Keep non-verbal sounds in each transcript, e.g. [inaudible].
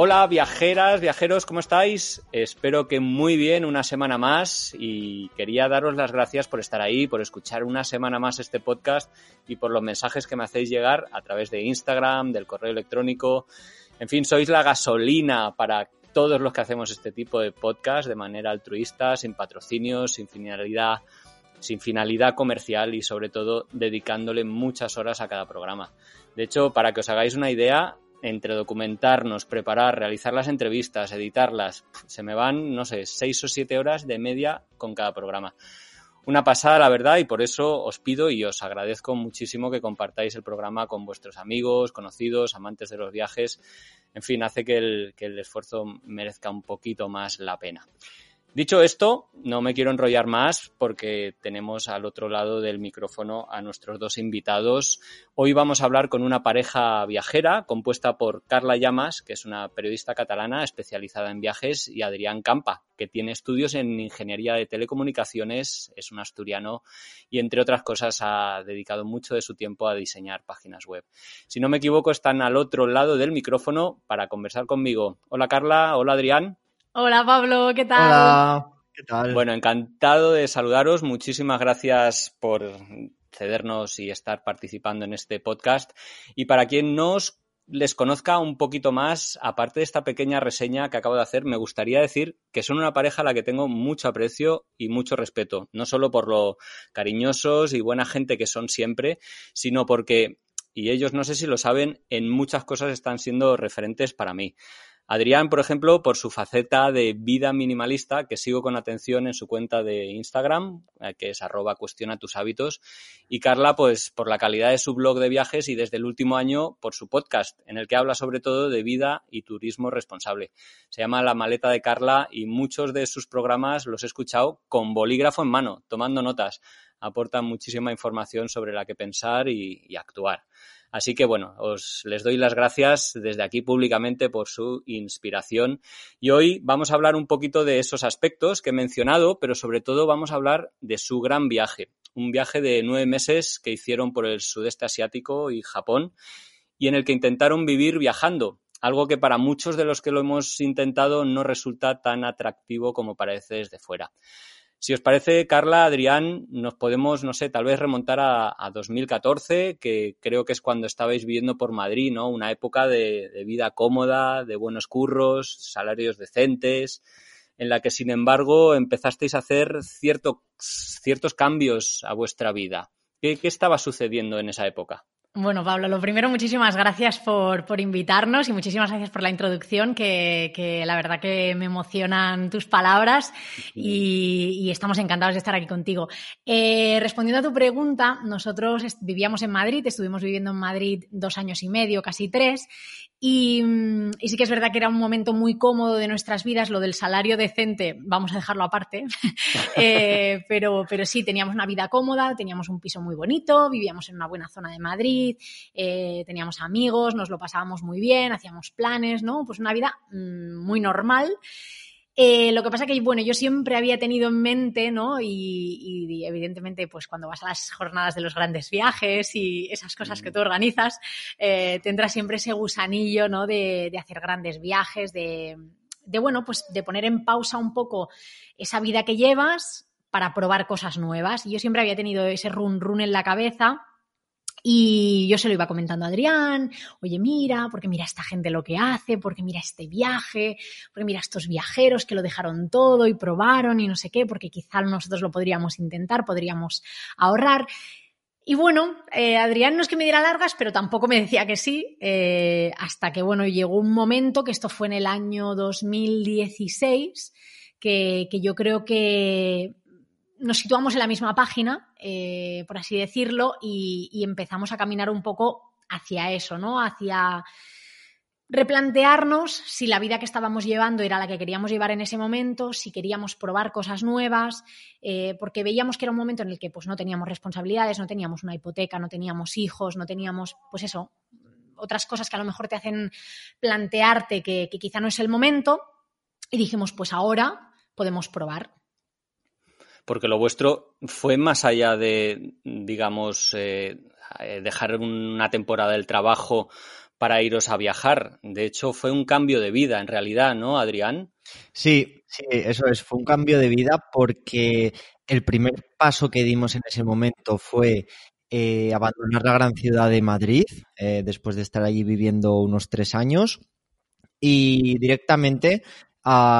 Hola viajeras, viajeros, ¿cómo estáis? Espero que muy bien, una semana más y quería daros las gracias por estar ahí, por escuchar una semana más este podcast y por los mensajes que me hacéis llegar a través de Instagram, del correo electrónico. En fin, sois la gasolina para todos los que hacemos este tipo de podcast de manera altruista, sin patrocinio, sin finalidad, sin finalidad comercial y sobre todo dedicándole muchas horas a cada programa. De hecho, para que os hagáis una idea, entre documentarnos, preparar, realizar las entrevistas, editarlas, se me van, no sé, seis o siete horas de media con cada programa. Una pasada, la verdad, y por eso os pido y os agradezco muchísimo que compartáis el programa con vuestros amigos, conocidos, amantes de los viajes. En fin, hace que el, que el esfuerzo merezca un poquito más la pena. Dicho esto, no me quiero enrollar más porque tenemos al otro lado del micrófono a nuestros dos invitados. Hoy vamos a hablar con una pareja viajera compuesta por Carla Llamas, que es una periodista catalana especializada en viajes, y Adrián Campa, que tiene estudios en ingeniería de telecomunicaciones, es un asturiano y entre otras cosas ha dedicado mucho de su tiempo a diseñar páginas web. Si no me equivoco, están al otro lado del micrófono para conversar conmigo. Hola Carla, hola Adrián. Hola Pablo, ¿qué tal? Hola, ¿qué tal? Bueno, encantado de saludaros. Muchísimas gracias por cedernos y estar participando en este podcast. Y para quien nos les conozca un poquito más, aparte de esta pequeña reseña que acabo de hacer, me gustaría decir que son una pareja a la que tengo mucho aprecio y mucho respeto, no solo por lo cariñosos y buena gente que son siempre, sino porque, y ellos no sé si lo saben, en muchas cosas están siendo referentes para mí. Adrián, por ejemplo, por su faceta de vida minimalista, que sigo con atención en su cuenta de Instagram, eh, que es arroba cuestiona tus hábitos. Y Carla, pues por la calidad de su blog de viajes y desde el último año por su podcast, en el que habla sobre todo de vida y turismo responsable. Se llama La maleta de Carla y muchos de sus programas los he escuchado con bolígrafo en mano, tomando notas. Aportan muchísima información sobre la que pensar y, y actuar. Así que bueno, os les doy las gracias desde aquí públicamente por su inspiración. Y hoy vamos a hablar un poquito de esos aspectos que he mencionado, pero sobre todo vamos a hablar de su gran viaje. Un viaje de nueve meses que hicieron por el sudeste asiático y Japón y en el que intentaron vivir viajando. Algo que para muchos de los que lo hemos intentado no resulta tan atractivo como parece desde fuera. Si os parece, Carla, Adrián, nos podemos, no sé, tal vez remontar a, a 2014, que creo que es cuando estabais viviendo por Madrid, ¿no? Una época de, vida cómoda, de buenos curros, salarios decentes, en la que, sin embargo, empezasteis a hacer cierto, ciertos cambios a vuestra vida. ¿Qué, ¿Qué estaba sucediendo en esa época? Bueno, Pablo, lo primero, muchísimas gracias por, por invitarnos y muchísimas gracias por la introducción, que, que, la verdad que me emocionan tus palabras y, y estamos encantados de estar aquí contigo. Eh, respondiendo a tu pregunta, nosotros vivíamos en Madrid, estuvimos viviendo en Madrid dos años y medio, casi tres, y, y, sí que es verdad que era un momento muy cómodo de nuestras vidas, lo del salario decente, vamos a dejarlo aparte, [laughs] eh, pero, pero sí, teníamos una vida cómoda, teníamos un piso muy bonito, vivíamos en una buena zona de Madrid, eh, teníamos amigos, nos lo pasábamos muy bien, hacíamos planes, ¿no? Pues una vida mmm, muy normal. Eh, lo que pasa que, bueno, yo siempre había tenido en mente, ¿no? Y, y, evidentemente, pues cuando vas a las jornadas de los grandes viajes y esas cosas que tú organizas, eh, tendrás siempre ese gusanillo, ¿no? De, de hacer grandes viajes, de, de, bueno, pues de poner en pausa un poco esa vida que llevas para probar cosas nuevas. Y yo siempre había tenido ese run run en la cabeza y yo se lo iba comentando a Adrián, oye, mira, porque mira esta gente lo que hace, porque mira este viaje, porque mira estos viajeros que lo dejaron todo y probaron y no sé qué, porque quizá nosotros lo podríamos intentar, podríamos ahorrar. Y bueno, eh, Adrián no es que me diera largas, pero tampoco me decía que sí, eh, hasta que, bueno, llegó un momento, que esto fue en el año 2016, que, que yo creo que nos situamos en la misma página, eh, por así decirlo, y, empezamos a caminar un poco hacia eso, ¿no? Hacia replantearnos si la vida que estábamos llevando era la que queríamos llevar en ese momento, si queríamos probar cosas nuevas, eh, porque veíamos que era un momento en el que pues, no teníamos responsabilidades, no teníamos una hipoteca, no teníamos hijos, no teníamos, pues eso, otras cosas que a lo mejor te hacen plantearte que, que quizá no es el momento. Y dijimos, pues ahora podemos probar porque lo vuestro fue más allá de, digamos, eh, dejar una temporada del trabajo para iros a viajar. De hecho, fue un cambio de vida en realidad, ¿no, Adrián? Sí, sí, eso es, fue un cambio de vida porque el primer paso que dimos en ese momento fue eh, abandonar la gran ciudad de Madrid, eh, después de estar allí viviendo unos tres años, y directamente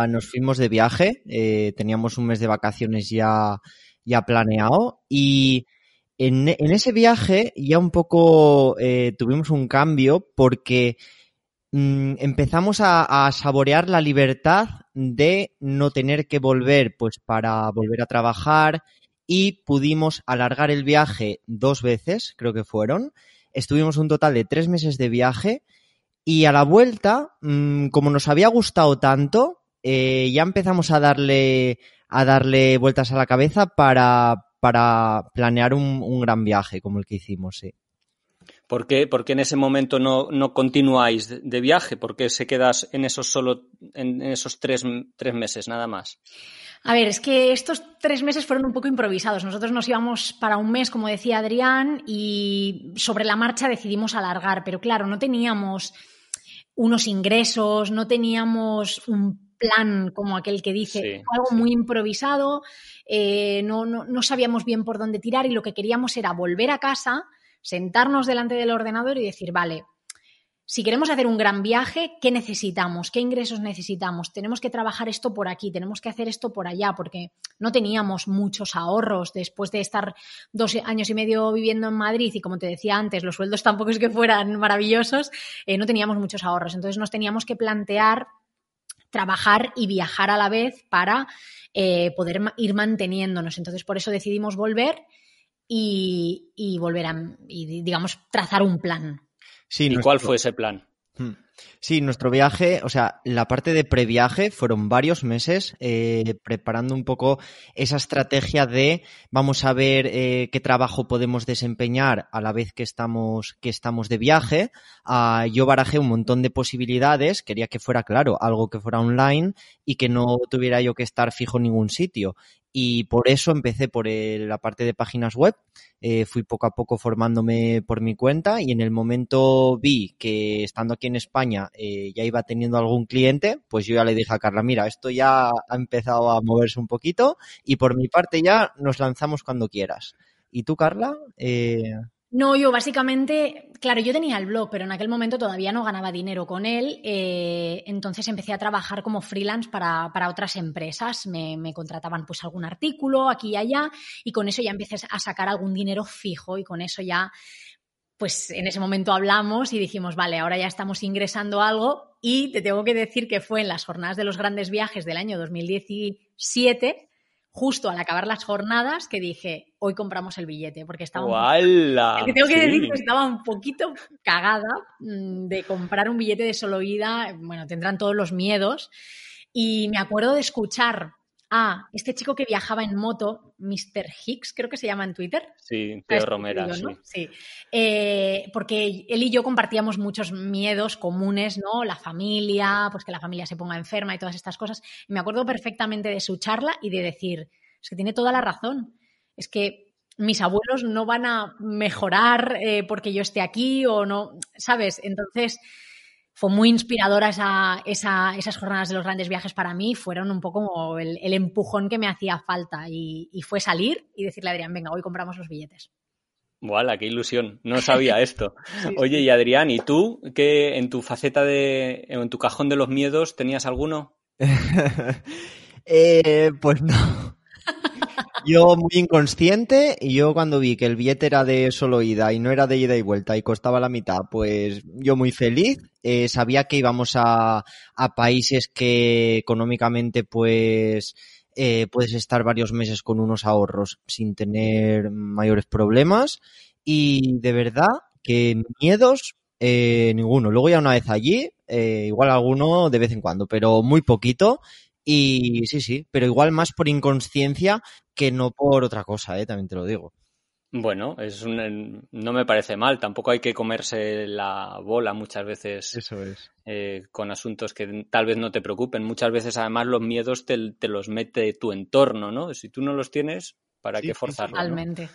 nos fuimos de viaje, eh, teníamos un mes de vacaciones ya, ya planeado y en, ese viaje ya un poco eh, tuvimos un cambio porque mm, empezamos a, saborear la libertad de no tener que volver pues para volver a trabajar y pudimos alargar el viaje dos veces, creo que fueron. Estuvimos un total de tres meses de viaje y a la vuelta, mm, como nos había gustado tanto, eh, ya empezamos a darle, a darle vueltas a la cabeza para, para planear un, gran viaje como el que hicimos, sí. ¿Por qué? Porque en ese momento no, no continuáis de viaje? ¿Por qué se quedas en esos solo, en esos tres, tres meses nada más? A ver, es que estos tres meses fueron un poco improvisados. Nosotros nos íbamos para un mes, como decía Adrián, y sobre la marcha decidimos alargar. Pero claro, no teníamos unos ingresos, no teníamos un plan como aquel que dice, algo muy improvisado, eh, no, no, no sabíamos bien por dónde tirar y lo que queríamos era volver a casa, sentarnos delante del ordenador y decir, vale, si queremos hacer un gran viaje, ¿qué necesitamos? ¿Qué ingresos necesitamos? Tenemos que trabajar esto por aquí, tenemos que hacer esto por allá, porque no teníamos muchos ahorros después de estar dos años y medio viviendo en Madrid y como te decía antes, los sueldos tampoco es que fueran maravillosos, eh, no teníamos muchos ahorros. Entonces nos teníamos que plantear trabajar y viajar a la vez para eh, poder ir manteniéndonos. Entonces por eso decidimos volver y, y volver a, y, digamos, trazar un plan. ¿Y cuál fue ese plan? Hmm. Sí, nuestro viaje, o sea, la parte de previaje fueron varios meses eh, preparando un poco esa estrategia de vamos a ver eh, qué trabajo podemos desempeñar a la vez que estamos, que estamos de viaje. Ah, yo barajé un montón de posibilidades, quería que fuera claro, algo que fuera online y que no tuviera yo que estar fijo en ningún sitio y por eso empecé por la parte de páginas web. Eh, fui poco a poco formándome por mi cuenta y en el momento vi que estando aquí en España eh, ya iba teniendo algún cliente, pues yo ya le dije a Carla, mira, esto ya ha empezado a moverse un poquito y por mi parte ya nos lanzamos cuando quieras. ¿Y tú, Carla? Eh... No, yo básicamente, claro, yo tenía el blog, pero en aquel momento todavía no ganaba dinero con él, eh, entonces empecé a trabajar como freelance para, otras empresas, me, me, contrataban pues algún artículo aquí y allá y con eso ya empecé a sacar algún dinero fijo y con eso ya, pues en ese momento hablamos y dijimos, vale, ahora ya estamos ingresando algo y te tengo que decir que fue en las jornadas de los grandes viajes del año 2017 justo al acabar las jornadas que dije, hoy compramos el billete, porque estaba... tengo que decir que estaba un poquito cagada mm, de comprar un billete de solo ida, bueno, tendrán todos los miedos, y me acuerdo de escuchar a este chico que viajaba en moto, Mr. Hicks, creo que se llama en Twitter. Sí, Teo Romera, sí. sí. Eh, porque él y yo compartíamos muchos miedos comunes, ¿no? La familia, pues que la familia se ponga enferma y todas estas cosas. Y me acuerdo perfectamente de su charla y de decir, es que tiene toda la razón. Es que mis abuelos no van a mejorar eh, porque yo esté aquí o no, ¿sabes? Entonces fue muy inspiradora esa, esas jornadas de los grandes viajes para mí. Fueron un poco como el, empujón que me hacía falta. Y, fue salir y decirle a Adrián, venga, hoy compramos los billetes. ¡Wala, qué ilusión! No sabía [laughs] esto. Oye, y Adrián, ¿y tú qué en tu faceta de, en tu cajón de los miedos tenías alguno? [laughs] eh, pues no. Yo muy inconsciente y yo cuando vi que el billete era de solo ida y no era de ida y vuelta y costaba la mitad, pues yo muy feliz. Eh, sabía que íbamos a, a países que económicamente pues eh, puedes estar varios meses con unos ahorros sin tener mayores problemas y de verdad que miedos eh, ninguno. Luego ya una vez allí, igual alguno de vez en cuando, pero muy poquito y sí, sí, pero igual más por inconsciencia que no por otra cosa, ¿eh? también te lo digo. Bueno, es no me parece mal. Tampoco hay que comerse la bola muchas veces Eso es. Eh, con asuntos que tal vez no te preocupen. Muchas veces, además, los miedos te, los mete tu entorno, ¿no? Si tú no los tienes, ¿para qué forzarlo? Totalmente.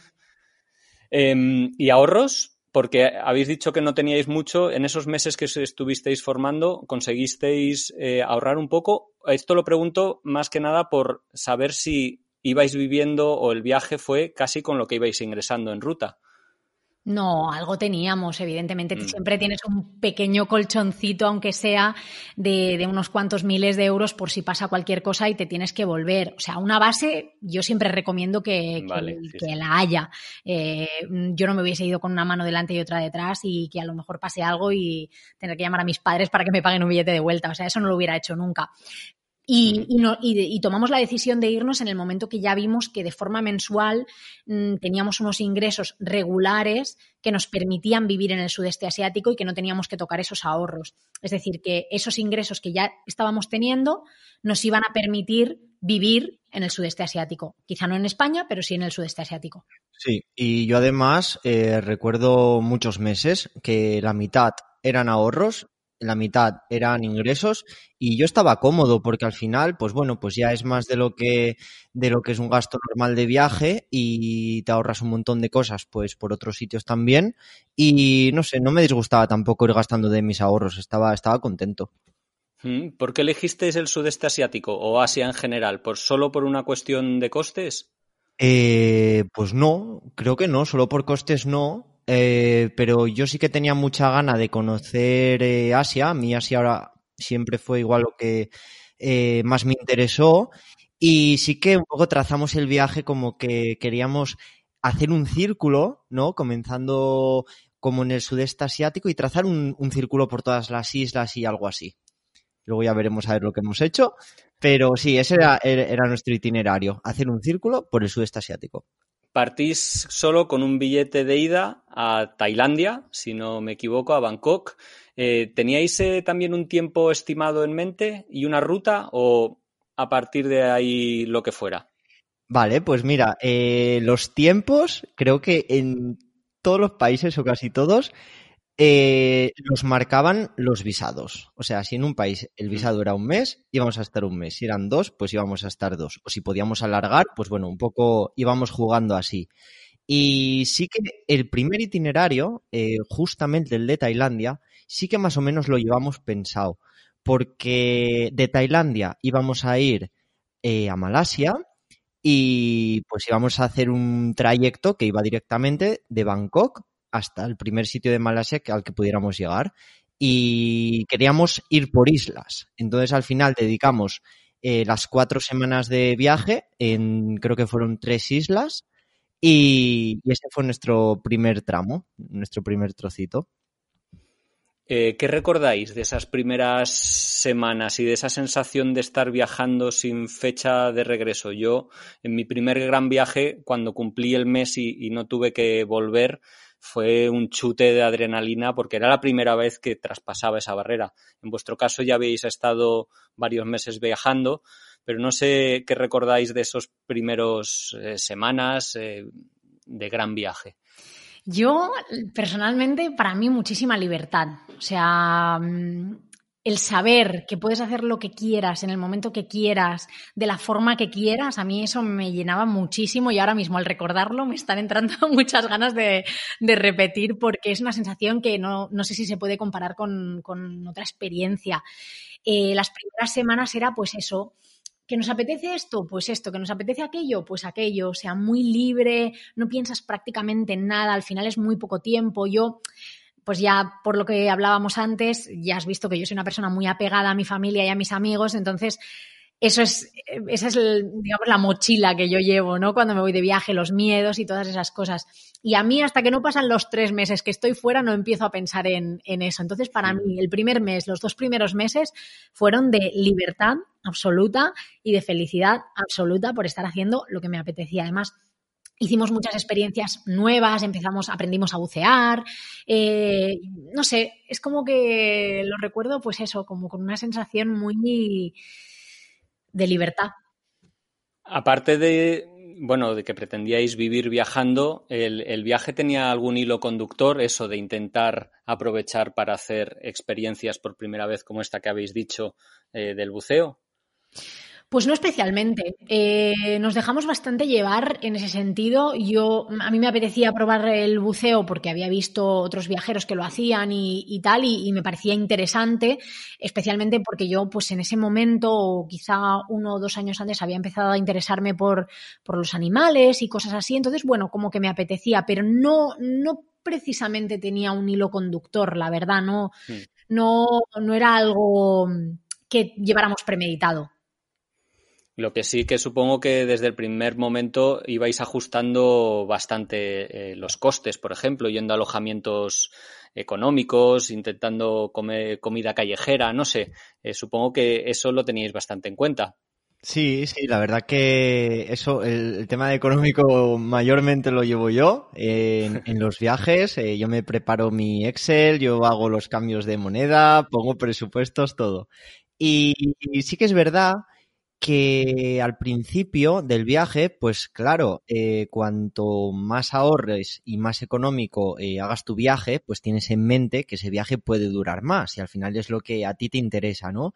Em, ¿Y ahorros? Porque habéis dicho que no teníais mucho. En esos meses que estuvisteis formando, ¿conseguisteis eh, ahorrar un poco? Esto lo pregunto más que nada por saber si ibais viviendo o el viaje fue casi con lo que ibais ingresando en ruta. No, algo teníamos, evidentemente. Mm. Siempre tienes un pequeño colchoncito, aunque sea de, unos cuantos miles de euros por si pasa cualquier cosa y te tienes que volver. O sea, una base yo siempre recomiendo que, la haya. Eh, yo no me hubiese ido con una mano delante y otra detrás y que a lo mejor pase algo y tener que llamar a mis padres para que me paguen un billete de vuelta. O sea, eso no lo hubiera hecho nunca. Y, y, tomamos la decisión de irnos en el momento que ya vimos que de forma mensual mm, teníamos unos ingresos regulares que nos permitían vivir en el sudeste asiático y que no teníamos que tocar esos ahorros. Es decir, que esos ingresos que ya estábamos teniendo nos iban a permitir vivir en el sudeste asiático. Quizá no en España, pero sí en el sudeste asiático. Sí, y yo además eh, recuerdo muchos meses que la mitad eran ahorros la mitad eran ingresos y yo estaba cómodo porque al final, pues bueno, pues ya es más de lo que de lo que es un gasto normal de viaje y te ahorras un montón de cosas pues por otros sitios también y no sé, no me disgustaba tampoco ir gastando de mis ahorros, estaba estaba contento. Mm, ¿Por qué elegisteis el sudeste asiático o Asia en general? ¿Por solo por una cuestión de costes? Eh, pues no, creo que no, solo por costes no. Eh, pero yo sí que tenía mucha gana de conocer eh, Asia. A mí Asia ahora siempre fue igual lo que eh, más me interesó. Y sí que un poco trazamos el viaje como que queríamos hacer un círculo, ¿no? Comenzando como en el sudeste asiático y trazar un, círculo por todas las islas y algo así. Luego ya veremos a ver lo que hemos hecho. Pero sí, ese era nuestro itinerario, hacer un círculo por el sudeste asiático partís solo con un billete de ida a Tailandia, si no me equivoco, a Bangkok. Eh, ¿Teníais eh, también un tiempo estimado en mente y una ruta o a partir de ahí lo que fuera? Vale, pues mira, eh, los tiempos creo que en todos los países o casi todos eh, los marcaban los visados. O sea, si en un país el visado era un mes, íbamos a estar un mes. Si eran dos, pues íbamos a estar dos. O si podíamos alargar, pues bueno, un poco íbamos jugando así. Y sí que el primer itinerario, eh, justamente el de Tailandia, sí que más o menos lo llevamos pensado. Porque de Tailandia íbamos a ir eh, a Malasia y pues íbamos a hacer un trayecto que iba directamente de Bangkok hasta el primer sitio de Malasia al que pudiéramos llegar y queríamos ir por islas. Entonces al final dedicamos eh, las cuatro semanas de viaje en creo que fueron tres islas y, ese fue nuestro primer tramo, nuestro primer trocito. Eh, ¿Qué recordáis de esas primeras semanas y de esa sensación de estar viajando sin fecha de regreso? Yo, en mi primer gran viaje, cuando cumplí el mes y no tuve que volver, fue un chute de adrenalina porque era la primera vez que traspasaba esa barrera. En vuestro caso ya habéis estado varios meses viajando, pero no sé qué recordáis de esos primeros eh, semanas eh, de gran viaje. Yo, personalmente, para mí muchísima libertad. O sea, mm, el saber que puedes hacer lo que quieras en el momento que quieras, de la forma que quieras, a mí eso me llenaba muchísimo y ahora mismo al recordarlo me están entrando [laughs] muchas ganas de, repetir porque es una sensación que no, sé si se puede comparar con, otra experiencia. Eh, las primeras semanas era pues eso, que nos apetece esto, pues esto, que nos apetece aquello, pues aquello, sea, muy libre, no piensas prácticamente en nada, al final es muy poco tiempo. Yo pues ya por lo que hablábamos antes, ya has visto que yo soy una persona muy apegada a mi familia y a mis amigos, entonces eso es, esa es, digamos, la mochila que yo llevo, ¿no? Cuando me voy de viaje, los miedos y todas esas cosas. Y a mí, hasta que no pasan los tres meses que estoy fuera, no empiezo a pensar en, en eso. Entonces, para mí, el primer mes, los dos primeros meses, fueron de libertad absoluta y de felicidad absoluta por estar haciendo lo que me apetecía. Además, hicimos muchas experiencias nuevas, empezamos, aprendimos a bucear, eh, no sé, es como que lo recuerdo, pues eso, como con una sensación muy de libertad. Aparte de, bueno, de que pretendíais vivir viajando, ¿el, viaje tenía algún hilo conductor, eso de intentar aprovechar para hacer experiencias por primera vez como esta que habéis dicho eh, del buceo? Pues no especialmente. Eh, nos dejamos bastante llevar en ese sentido. Yo, a mí me apetecía probar el buceo porque había visto otros viajeros que lo hacían y, tal, y, me parecía interesante, especialmente porque yo, pues en ese momento, o quizá uno o dos años antes, había empezado a interesarme por, por los animales y cosas así. Entonces, bueno, como que me apetecía, pero no, no precisamente tenía un hilo conductor, la verdad, no, mm. no, no era algo que lleváramos premeditado. Lo que sí que supongo que desde el primer momento ibais ajustando bastante eh, los costes, por ejemplo, yendo a alojamientos económicos, intentando comer comida callejera, no sé. Eh, supongo que eso lo teníais bastante en cuenta. Sí, sí, la verdad que eso, el, tema económico mayormente lo llevo yo en, los viajes. Eh, yo me preparo mi Excel, yo hago los cambios de moneda, pongo presupuestos, todo. y sí que es verdad que al principio del viaje, pues claro, eh, cuanto más ahorres y más económico eh, hagas tu viaje, pues tienes en mente que ese viaje puede durar más y al final es lo que a ti te interesa, ¿no?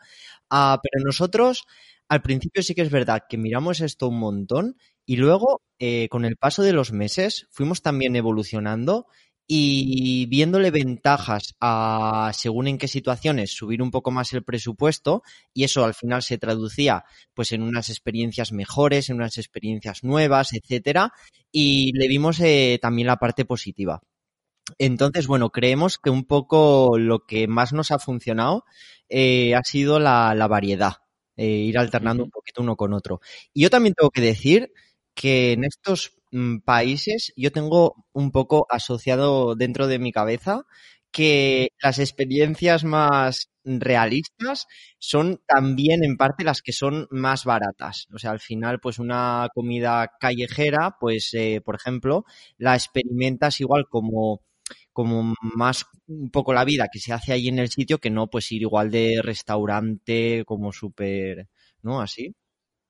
Ah, pero nosotros al principio sí que es verdad que miramos esto un montón y luego eh, con el paso de los meses fuimos también evolucionando y viéndole ventajas a según en qué situaciones subir un poco más el presupuesto y eso al final se traducía pues en unas experiencias mejores, en unas experiencias nuevas, etcétera y le vimos eh, también la parte positiva. Entonces, bueno, creemos que un poco lo que más nos ha funcionado eh, ha sido la, variedad, eh, ir alternando un poquito uno con otro. Y yo también tengo que decir que en estos países yo tengo un poco asociado dentro de mi cabeza que las experiencias más realistas son también en parte las que son más baratas. O sea, al final, pues una comida callejera, pues, eh, por ejemplo, la experimentas igual como como más un poco la vida que se hace ahí en el sitio que no pues ir igual de restaurante como súper, ¿no? Así.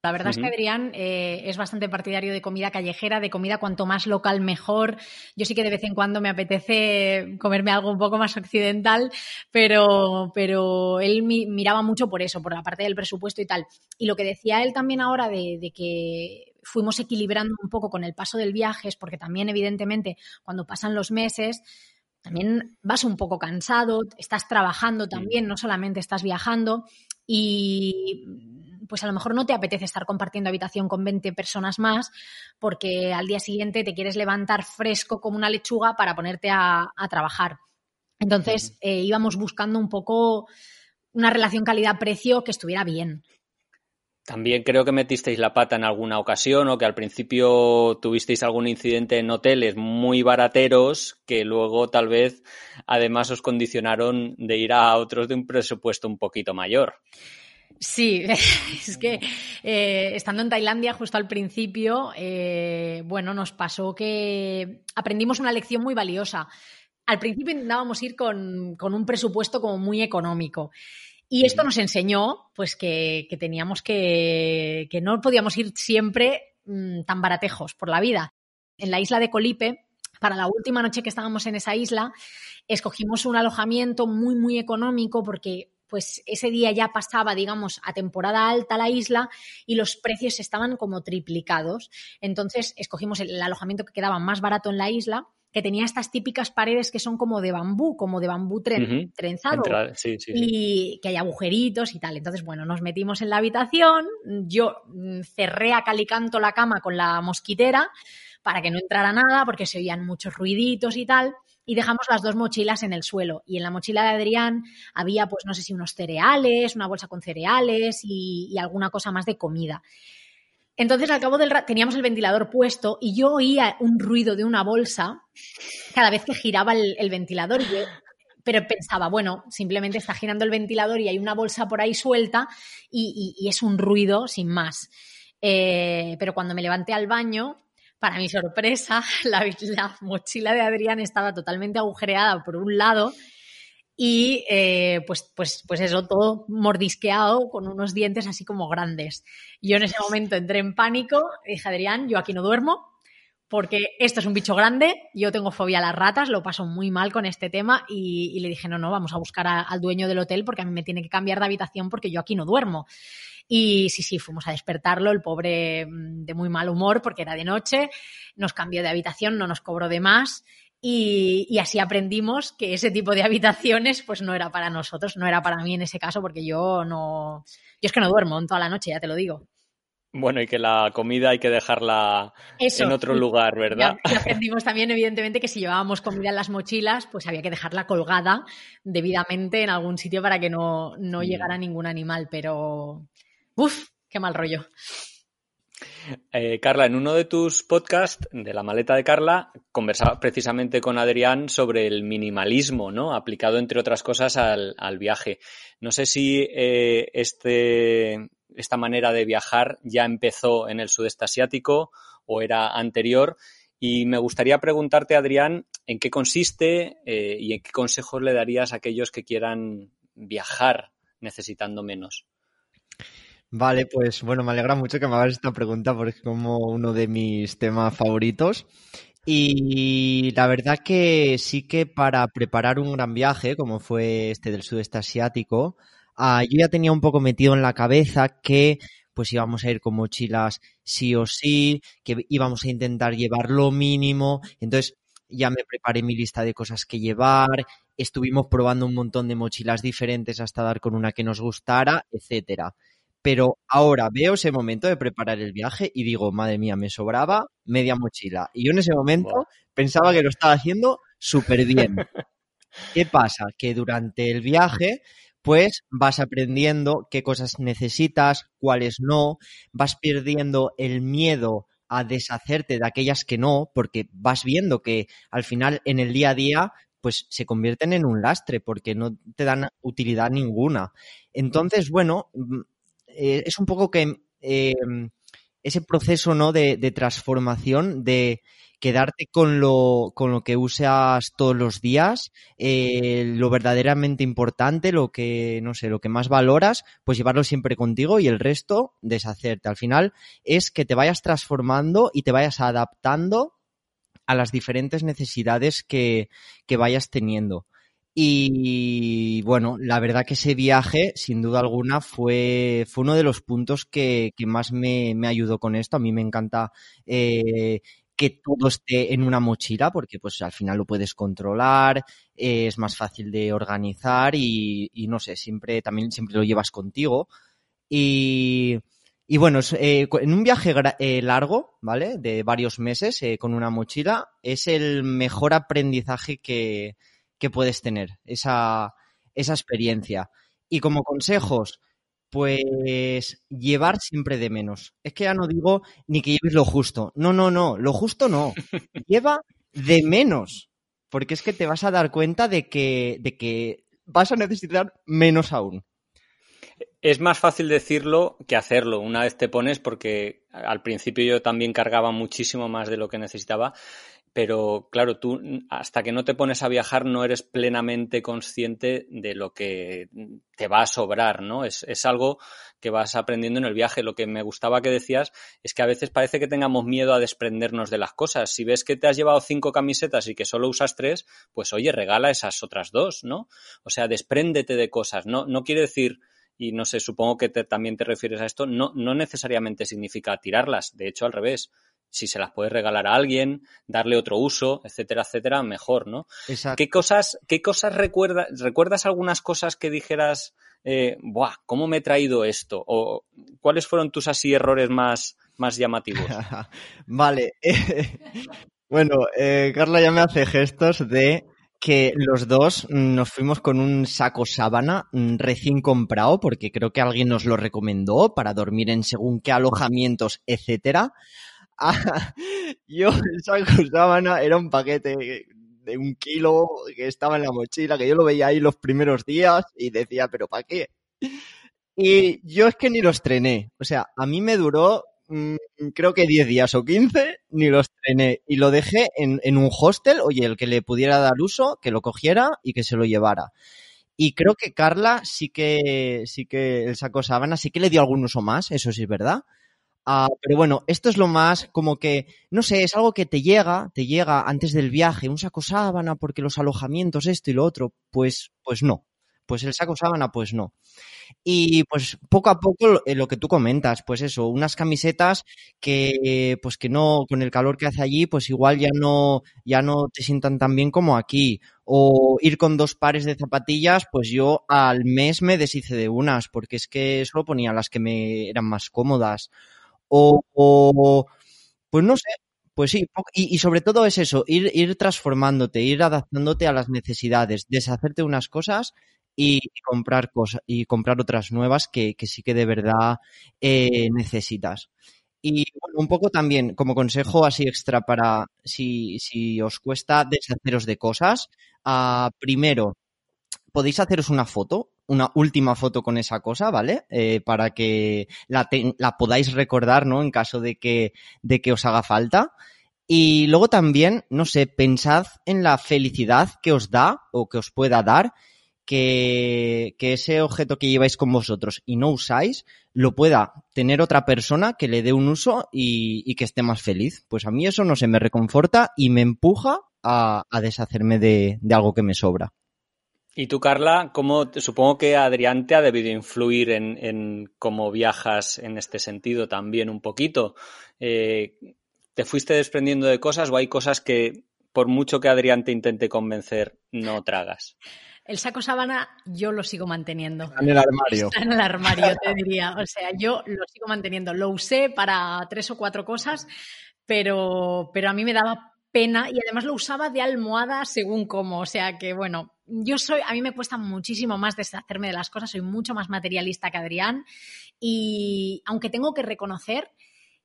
La verdad es que Adrián eh, es bastante partidario de comida callejera, de comida cuanto más local mejor. Yo sí que de vez en cuando me apetece comerme algo un poco más occidental, pero, pero él miraba mucho por eso, por la parte del presupuesto y tal. Y lo que decía él también ahora de, de que fuimos equilibrando un poco con el paso del viaje es porque también evidentemente cuando pasan los meses también vas un poco cansado, estás trabajando también, no solamente estás viajando y pues a lo mejor no te apetece estar compartiendo habitación con 20 personas más porque al día siguiente te quieres levantar fresco como una lechuga para ponerte a, trabajar. Entonces eh, íbamos buscando un poco una relación calidad-precio que estuviera bien. También creo que metisteis la pata en alguna ocasión o que al principio tuvisteis algún incidente en hoteles muy barateros que luego tal vez además os condicionaron de ir a otros de un presupuesto un poquito mayor. Sí, [laughs] es que eh, estando en Tailandia justo al principio, eh, bueno, nos pasó que aprendimos una lección muy valiosa. Al principio intentábamos ir con, un presupuesto como muy económico. Y esto nos enseñó, pues, que, teníamos que, que no podíamos ir siempre mm, tan baratejos por la vida. En la isla de Colipe, para la última noche que estábamos en esa isla, escogimos un alojamiento muy, muy económico porque pues ese día ya pasaba, digamos, a temporada alta la isla y los precios estaban como triplicados. Entonces escogimos el alojamiento que quedaba más barato en la isla que tenía estas típicas paredes que son como de bambú, como de bambú trenzado y que hay agujeritos y tal. Entonces, bueno, nos metimos en la habitación, yo mm, cerré a calicanto la cama con la mosquitera para que no entrara nada porque se oían muchos ruiditos y tal y dejamos las dos mochilas en el suelo. Y en la mochila de Adrián había, pues no sé si unos cereales, una bolsa con cereales y, y alguna cosa más de comida. Entonces, al cabo del rato, teníamos el ventilador puesto y yo oía un ruido de una bolsa cada vez que giraba el, ventilador. pero pensaba, bueno, simplemente está girando el ventilador y hay una bolsa por ahí suelta y, es un ruido sin más. Eh, pero cuando me levanté al baño, para mi sorpresa, [laughs] la, mochila de Adrián estaba totalmente agujereada por un lado y eh, pues, pues, pues eso, todo mordisqueado con unos dientes así como grandes. Yo en ese momento entré en pánico dije, Adrián, yo aquí no duermo porque esto es un bicho grande, yo tengo fobia a las ratas, lo paso muy mal con este tema y, le dije, no, no, vamos a buscar al dueño del hotel porque a mí me tiene que cambiar de habitación porque yo aquí no duermo. Y sí, sí, fuimos a despertarlo, el pobre mm, de muy mal humor porque era de noche, nos cambió de habitación, no nos cobró de más y, así aprendimos que ese tipo de habitaciones pues no era para nosotros, no era para mí en ese caso porque yo no, yo es que no duermo en toda la noche, ya te lo digo. Bueno, y que la comida hay que dejarla en otro lugar, ¿verdad? Aprendimos también, evidentemente, que si llevábamos comida en las mochilas, pues había que dejarla colgada debidamente en algún sitio para que no, no mm. llegara ningún animal, pero... ¡Uf! ¡Qué mal rollo! Eh, Carla, en uno de tus podcasts de la maleta de Carla, conversaba precisamente con Adrián sobre el minimalismo, ¿no? Aplicado, entre otras cosas, al, viaje. No sé si eh, este, esta manera de viajar ya empezó en el sudeste asiático o era anterior. Y me gustaría preguntarte, Adrián, en qué consiste eh, y en qué consejos le darías a aquellos que quieran viajar necesitando menos. Vale, pues bueno, me alegra mucho que me hagas esta pregunta porque es como uno de mis temas favoritos. Y la verdad que sí que para preparar un gran viaje, como fue este del sudeste asiático, ah, yo ya tenía un poco metido en la cabeza que pues íbamos a ir con mochilas sí o sí, que íbamos a intentar llevar lo mínimo. Entonces ya me preparé mi lista de cosas que llevar, estuvimos probando un montón de mochilas diferentes hasta dar con una que nos gustara, etcétera pero ahora veo ese momento de preparar el viaje y digo, madre mía, me sobraba media mochila. Y yo en ese momento pensaba que lo estaba haciendo súper bien. [laughs] ¿Qué pasa? Que durante el viaje, pues vas aprendiendo qué cosas necesitas, cuáles no, vas perdiendo el miedo a deshacerte de aquellas que no, porque vas viendo que al final en el día a día pues se convierten en un lastre porque no te dan utilidad ninguna. Entonces, bueno, mm, eh, es un poco que eh, ese proceso ¿no? de, transformación, de quedarte con lo, con lo que usas todos los días, eh, lo verdaderamente importante, lo que, no sé, lo que más valoras, pues llevarlo siempre contigo y el resto deshacerte. Al final es que te vayas transformando y te vayas adaptando a las diferentes necesidades que, que vayas teniendo. Y bueno, la verdad que ese viaje, sin duda alguna, fue, fue uno de los puntos que, más me, ayudó con esto. A mí me encanta eh, que todo esté en una mochila, porque pues al final lo puedes controlar, es más fácil de organizar y, no sé, siempre, también siempre lo llevas contigo. Y, y bueno, eh, en un viaje eh, largo, ¿vale? De varios meses con una mochila, es el mejor aprendizaje que, que puedes tener, esa, esa experiencia. Y como consejos, pues llevar siempre de menos. Es que ya no digo ni que lleves lo justo. No, no, no, lo justo no. [laughs] Lleva de menos. Porque es que te vas a dar cuenta de que, de que vas a necesitar menos aún. Es más fácil decirlo que hacerlo. Una vez te pones, porque al principio yo también cargaba muchísimo más de lo que necesitaba pero claro, tú hasta que no te pones a viajar no eres plenamente consciente de lo que te va a sobrar, ¿no? Es, algo que vas aprendiendo en el viaje. Lo que me gustaba que decías es que a veces parece que tengamos miedo a desprendernos de las cosas. Si ves que te has llevado cinco camisetas y que solo usas tres, pues oye, regala esas otras dos, ¿no? O sea, despréndete de cosas. No, no quiere decir y no sé, supongo que también te refieres a esto, no, no necesariamente significa tirarlas, de hecho al revés, si se las puedes regalar a alguien, darle otro uso, etcétera, etcétera, mejor, ¿no? Exacto. ¿Qué cosas, qué cosas recuerdas? ¿Recuerdas algunas cosas que dijeras, eh, ¡buah! ¿Cómo me he traído esto? ¿O cuáles fueron tus así errores más, más llamativos? [laughs] vale. [laughs] bueno, eh, Carla ya me hace gestos de que los dos nos fuimos con un saco sábana recién comprado, porque creo que alguien nos lo recomendó para dormir en según qué alojamientos, etcétera. Ah, [laughs] yo el saco sábana era un paquete de un kilo que estaba en la mochila, que yo lo veía ahí los primeros días y decía, pero ¿para qué? Y yo es que ni lo estrené. O sea, a mí me duró mm, creo que 10 días o 15, ni lo estrené. Y lo dejé en, en un hostel, oye, el que le pudiera dar uso, que lo cogiera y que se lo llevara. Y creo que Carla sí que, sí que el saco sábana sí que le dio algún uso más, eso sí es verdad. Uh, pero bueno, esto es lo más como que, no sé, es algo que te llega, te llega antes del viaje, un saco sábana, porque los alojamientos, esto y lo otro, pues, pues no. Pues el saco sábana, pues no. Y pues poco a poco lo, eh, lo que tú comentas, pues eso, unas camisetas que, pues que no, con el calor que hace allí, pues igual ya no, ya no te sientan tan bien como aquí. O ir con dos pares de zapatillas, pues yo al mes me deshice de unas, porque es que solo ponía las que me eran más cómodas o, pues no sé, pues sí, y, sobre todo es eso, ir, ir transformándote, ir adaptándote a las necesidades, deshacerte unas cosas y, comprar cosas y comprar otras nuevas que, sí que de verdad eh, necesitas. Y bueno, un poco también como consejo así extra para si, si os cuesta deshaceros de cosas, uh, primero, podéis haceros una foto, una última foto con esa cosa, ¿vale? Eh, para que la, la, podáis recordar, ¿no? En caso de que, de que os haga falta. Y luego también, no sé, pensad en la felicidad que os da o que os pueda dar que, que ese objeto que lleváis con vosotros y no usáis lo pueda tener otra persona que le dé un uso y, y que esté más feliz. Pues a mí eso no se me reconforta y me empuja a, a deshacerme de, de algo que me sobra. Y tú, Carla, ¿cómo, supongo que Adrián te ha debido influir en, en cómo viajas en este sentido también un poquito. Eh, ¿Te fuiste desprendiendo de cosas o hay cosas que, por mucho que Adrián te intente convencer, no tragas? El saco sábana yo lo sigo manteniendo. Está en el armario. Está en el armario, te diría. O sea, yo lo sigo manteniendo. Lo usé para tres o cuatro cosas, pero, pero a mí me daba pena y además lo usaba de almohada según cómo. O sea que, bueno, yo soy, a mí me cuesta muchísimo más deshacerme de las cosas, soy mucho más materialista que Adrián y aunque tengo que reconocer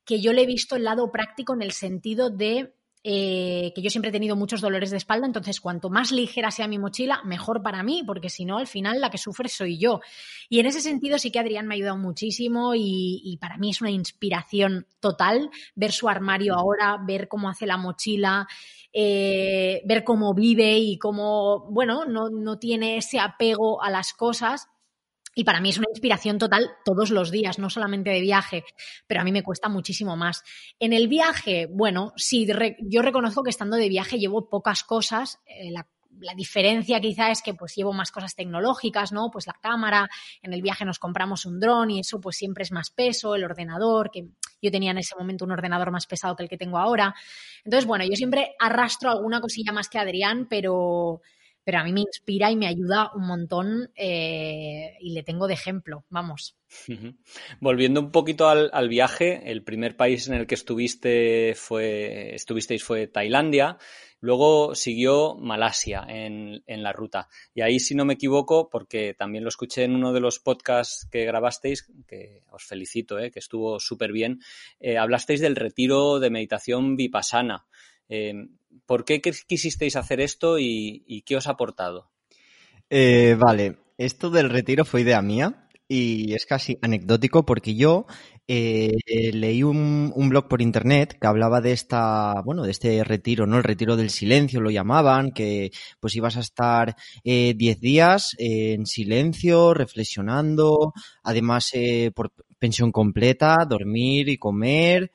que yo le he visto el lado práctico en el sentido de eh, que yo siempre he tenido muchos dolores de espalda, entonces cuanto más ligera sea mi mochila, mejor para mí, porque si no, al final la que sufre soy yo. Y en ese sentido sí que Adrián me ha ayudado muchísimo y, y para mí es una inspiración total ver su armario ahora, ver cómo hace la mochila. Eh, ver cómo vive y cómo, bueno, no, no tiene ese apego a las cosas. Y para mí es una inspiración total todos los días, no solamente de viaje, pero a mí me cuesta muchísimo más. En el viaje, bueno, sí, yo reconozco que estando de viaje llevo pocas cosas. Eh, la, la, diferencia quizá es que pues llevo más cosas tecnológicas, ¿no? Pues la cámara, en el viaje nos compramos un dron y eso pues siempre es más peso, el ordenador, que yo tenía en ese momento un ordenador más pesado que el que tengo ahora. Entonces, bueno, yo siempre arrastro alguna cosilla más que Adrián, pero pero a mí me inspira y me ayuda un montón eh, y le tengo de ejemplo, vamos. Volviendo un poquito al, al, viaje, el primer país en el que estuviste fue, estuvisteis fue Tailandia, luego siguió Malasia en, en, la ruta. Y ahí, si no me equivoco, porque también lo escuché en uno de los podcasts que grabasteis, que os felicito, eh, que estuvo súper bien, eh, hablasteis del retiro de meditación vipassana. Eh, ¿Por qué quisisteis hacer esto y, y qué os ha aportado? Eh, vale, esto del retiro fue idea mía y es casi anecdótico porque yo eh, leí un, blog por internet que hablaba de esta, bueno, de este retiro, ¿no? El retiro del silencio lo llamaban, que pues ibas a estar 10 eh, días en silencio, reflexionando, además por pensión completa, dormir y comer.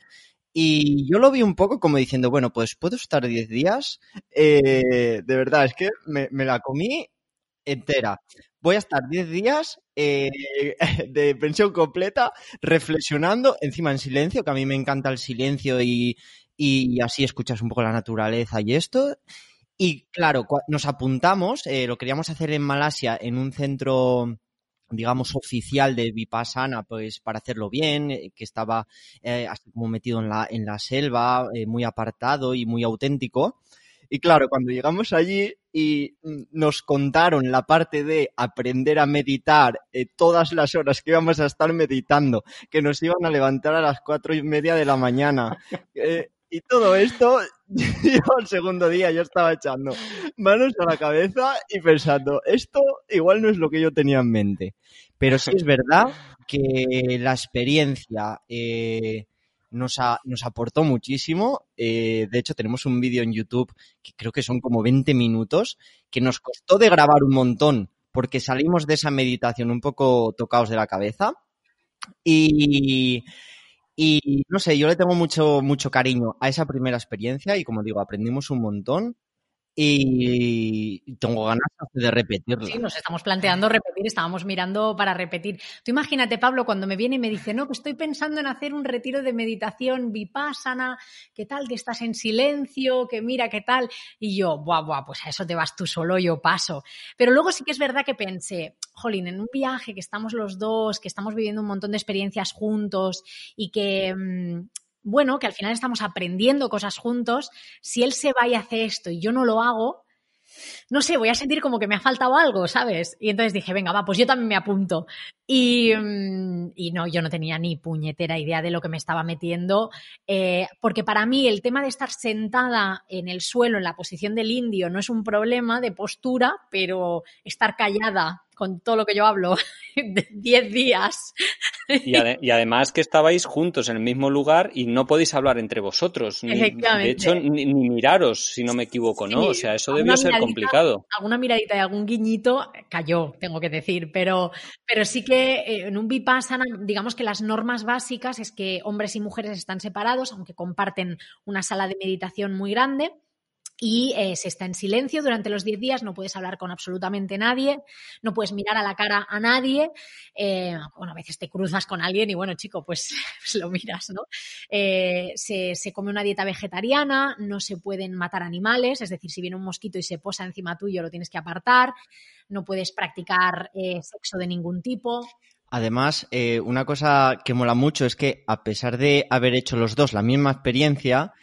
Y yo lo vi un poco como diciendo, bueno, pues puedo estar 10 días. de verdad, es que me, la comí entera. Voy a estar 10 días eh, [laughs] de pensión completa reflexionando, encima en silencio, que a mí me encanta el silencio y, así escuchas un poco la naturaleza y esto. Y claro, nos apuntamos, eh, lo queríamos hacer en Malasia, en un centro digamos, oficial de Vipassana, pues para hacerlo bien, eh, que estaba así como metido en la, en la selva, muy apartado y muy auténtico. Y claro, cuando llegamos allí y nos contaron la parte de aprender a meditar eh, todas las horas que íbamos a estar meditando, que nos iban a levantar a las cuatro y media de la mañana. Eh, y todo esto, [laughs] yo el segundo día yo estaba echando manos a la cabeza y pensando, esto igual no es lo que yo tenía en mente. Pero sí es verdad que la experiencia eh, nos, nos aportó muchísimo. Eh, de hecho, tenemos un vídeo en YouTube que creo que son como 20 minutos, que nos costó de grabar un montón porque salimos de esa meditación un poco tocados de la cabeza. Y, y no sé, yo le tengo mucho, mucho cariño a esa primera experiencia y como digo, aprendimos un montón y tengo ganas de repetirlo. Sí, nos estamos planteando repetir, estábamos mirando para repetir. Tú imagínate, Pablo, cuando me viene y me dice, no, que estoy pensando en hacer un retiro de meditación vipassana, ¿qué tal? Que estás en silencio, que mira, ¿qué tal? Y yo, buah, buah, pues a eso te vas tú solo, yo paso. Pero luego sí que es verdad que pensé, jolín, en un viaje que estamos los dos, que estamos viviendo un montón de experiencias juntos y que... Mm, bueno, que al final estamos aprendiendo cosas juntos, si él se va y hace esto y yo no lo hago, no sé, voy a sentir como que me ha faltado algo, ¿sabes? Y entonces dije, venga, va, pues yo también me apunto. Y, mm, no, yo no tenía ni puñetera idea de lo que me estaba metiendo, eh, porque para mí el tema de estar sentada en el suelo, en la posición del indio, no es un problema de postura, pero estar callada con todo lo que yo hablo [laughs] de 10 días. Y, además que estabais juntos en el mismo lugar y no podéis hablar entre vosotros. de hecho, ni, miraros, si no me equivoco, ¿no? o sea, eso debió ser complicado. Alguna miradita y algún guiñito cayó, tengo que decir, pero, pero sí que eh, en un Vipassana, digamos que las normas básicas es que hombres y mujeres están separados, aunque comparten una sala de meditación muy grande y eh, se está en silencio durante los 10 días, no puedes hablar con absolutamente nadie, no puedes mirar a la cara a nadie. Eh, bueno, a veces te cruzas con alguien y bueno, chico, pues, [laughs] pues lo miras, ¿no? Eh, se, se, come una dieta vegetariana, no se pueden matar animales, es decir, si viene un mosquito y se posa encima tuyo, lo tienes que apartar, no puedes practicar sexo de ningún tipo. Además, una cosa que mola mucho es que a pesar de haber hecho los dos la misma experiencia,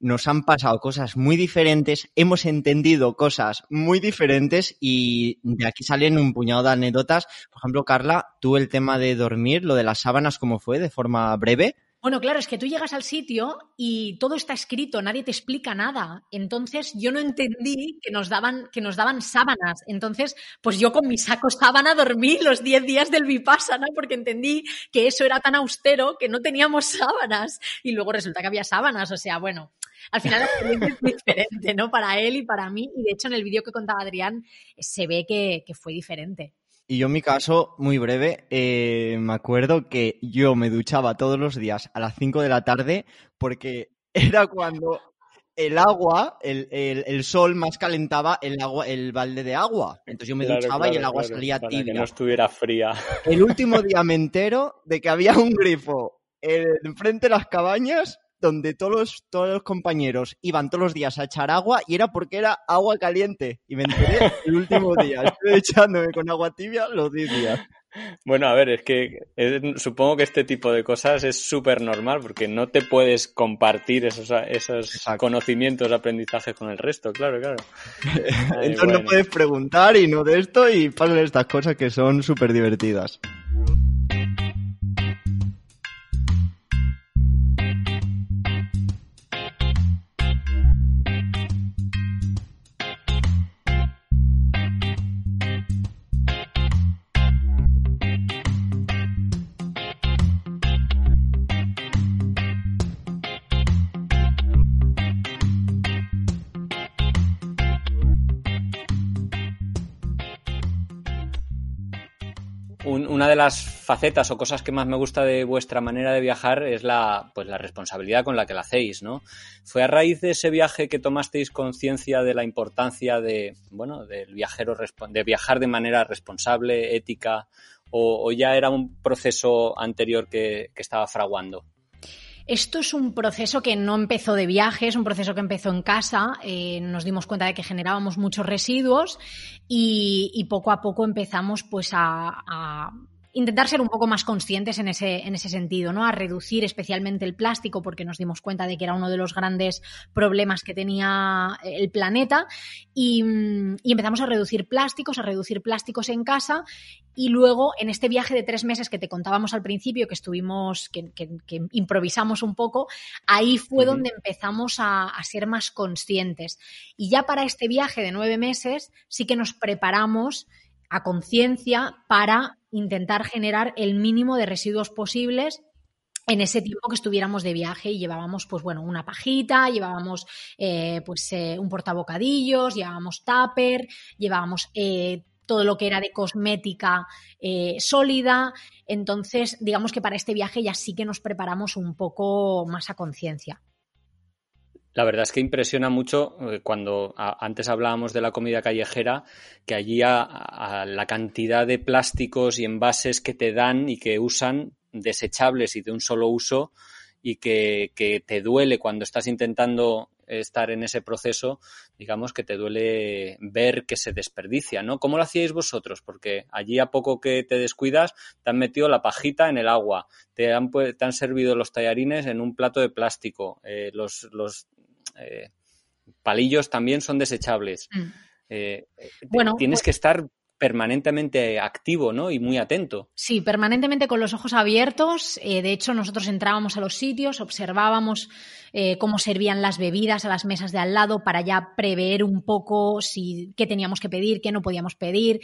nos han pasado cosas muy diferentes, hemos entendido cosas muy diferentes y de aquí salen un puñado de anécdotas. Por ejemplo, Carla, tú el tema de dormir, lo de las sábanas, ¿cómo fue? De forma breve. Bueno, claro, es que tú llegas al sitio y todo está escrito, nadie te explica nada. Entonces yo no entendí que nos daban, que nos daban sábanas. Entonces, pues yo con mi saco sábana dormí los 10 días del Vipassana porque entendí que eso era tan austero que no teníamos sábanas. Y luego resulta que había sábanas. O sea, bueno, al final la es diferente, ¿no? Para él y para mí. Y de hecho en el vídeo que contaba Adrián se ve que fue diferente. Y yo en mi caso, muy breve, eh, me acuerdo que yo me duchaba todos los días a las 5 de la tarde porque [laughs] era cuando el agua, el, sol más calentaba el agua, el balde de agua. Entonces yo me duchaba y el agua salía para tibia. Que no estuviera fría. El último [laughs] día me entero de que había un grifo enfrente de las cabañas donde todos los, todos los compañeros iban todos los días a echar agua y era porque era agua caliente. Y me enteré el último día. [laughs] Estoy echándome con agua tibia los 10 días. Bueno, a ver, es que supongo que este tipo de cosas es súper normal porque no te puedes compartir esos, esos conocimientos, aprendizajes con el resto, claro, claro. [laughs] Entonces no puedes preguntar y no de esto y pasan estas cosas que son súper divertidas. Una de las facetas o cosas que más me gusta de vuestra manera de viajar es la, pues, la responsabilidad con la que la hacéis, ¿no? ¿Fue a raíz de ese viaje que tomasteis conciencia de la importancia de, bueno, del viajero, de viajar de manera responsable, ética, o, ya era un proceso anterior que estaba fraguando? Esto es un proceso que no empezó de viaje, es un proceso que empezó en casa. Eh, nos dimos cuenta de que generábamos muchos residuos y, poco a poco empezamos pues a intentar ser un poco más conscientes en ese, en ese sentido, ¿no? A reducir especialmente el plástico, porque nos dimos cuenta de que era uno de los grandes problemas que tenía el planeta. Y, empezamos a reducir plásticos, a reducir plásticos en casa. Y luego, en este viaje de tres meses que te contábamos al principio, que estuvimos, que, improvisamos un poco, ahí fue donde empezamos a, a ser más conscientes. Y ya para este viaje de nueve meses, sí que nos preparamos a conciencia para intentar generar el mínimo de residuos posibles en ese tiempo que estuviéramos de viaje y llevábamos, pues bueno, una pajita, llevábamos eh, pues eh, un portabocadillos, llevábamos tupper, llevábamos eh, todo lo que era de cosmética sólida. Entonces, digamos que para este viaje ya sí que nos preparamos un poco más a conciencia. La verdad es que impresiona mucho eh, cuando antes hablábamos de la comida callejera, que allí a, la cantidad de plásticos y envases que te dan y que usan desechables y de un solo uso y que, te duele cuando estás intentando estar en ese proceso, digamos que te duele ver que se desperdicia, ¿no? ¿Cómo lo hacíais vosotros? Porque allí a poco que te descuidas, te han metido la pajita en el agua, te han, te han servido los tallarines en un plato de plástico, eh, los, los eh, palillos también son desechables. Mm. Eh, bueno, tienes pues que estar permanentemente activo, ¿no? Y muy atento. Sí, permanentemente con los ojos abiertos. Eh, de hecho, nosotros entrábamos a los sitios, observábamos cómo servían las bebidas a las mesas de al lado para ya prever un poco si qué teníamos que pedir, qué no podíamos pedir,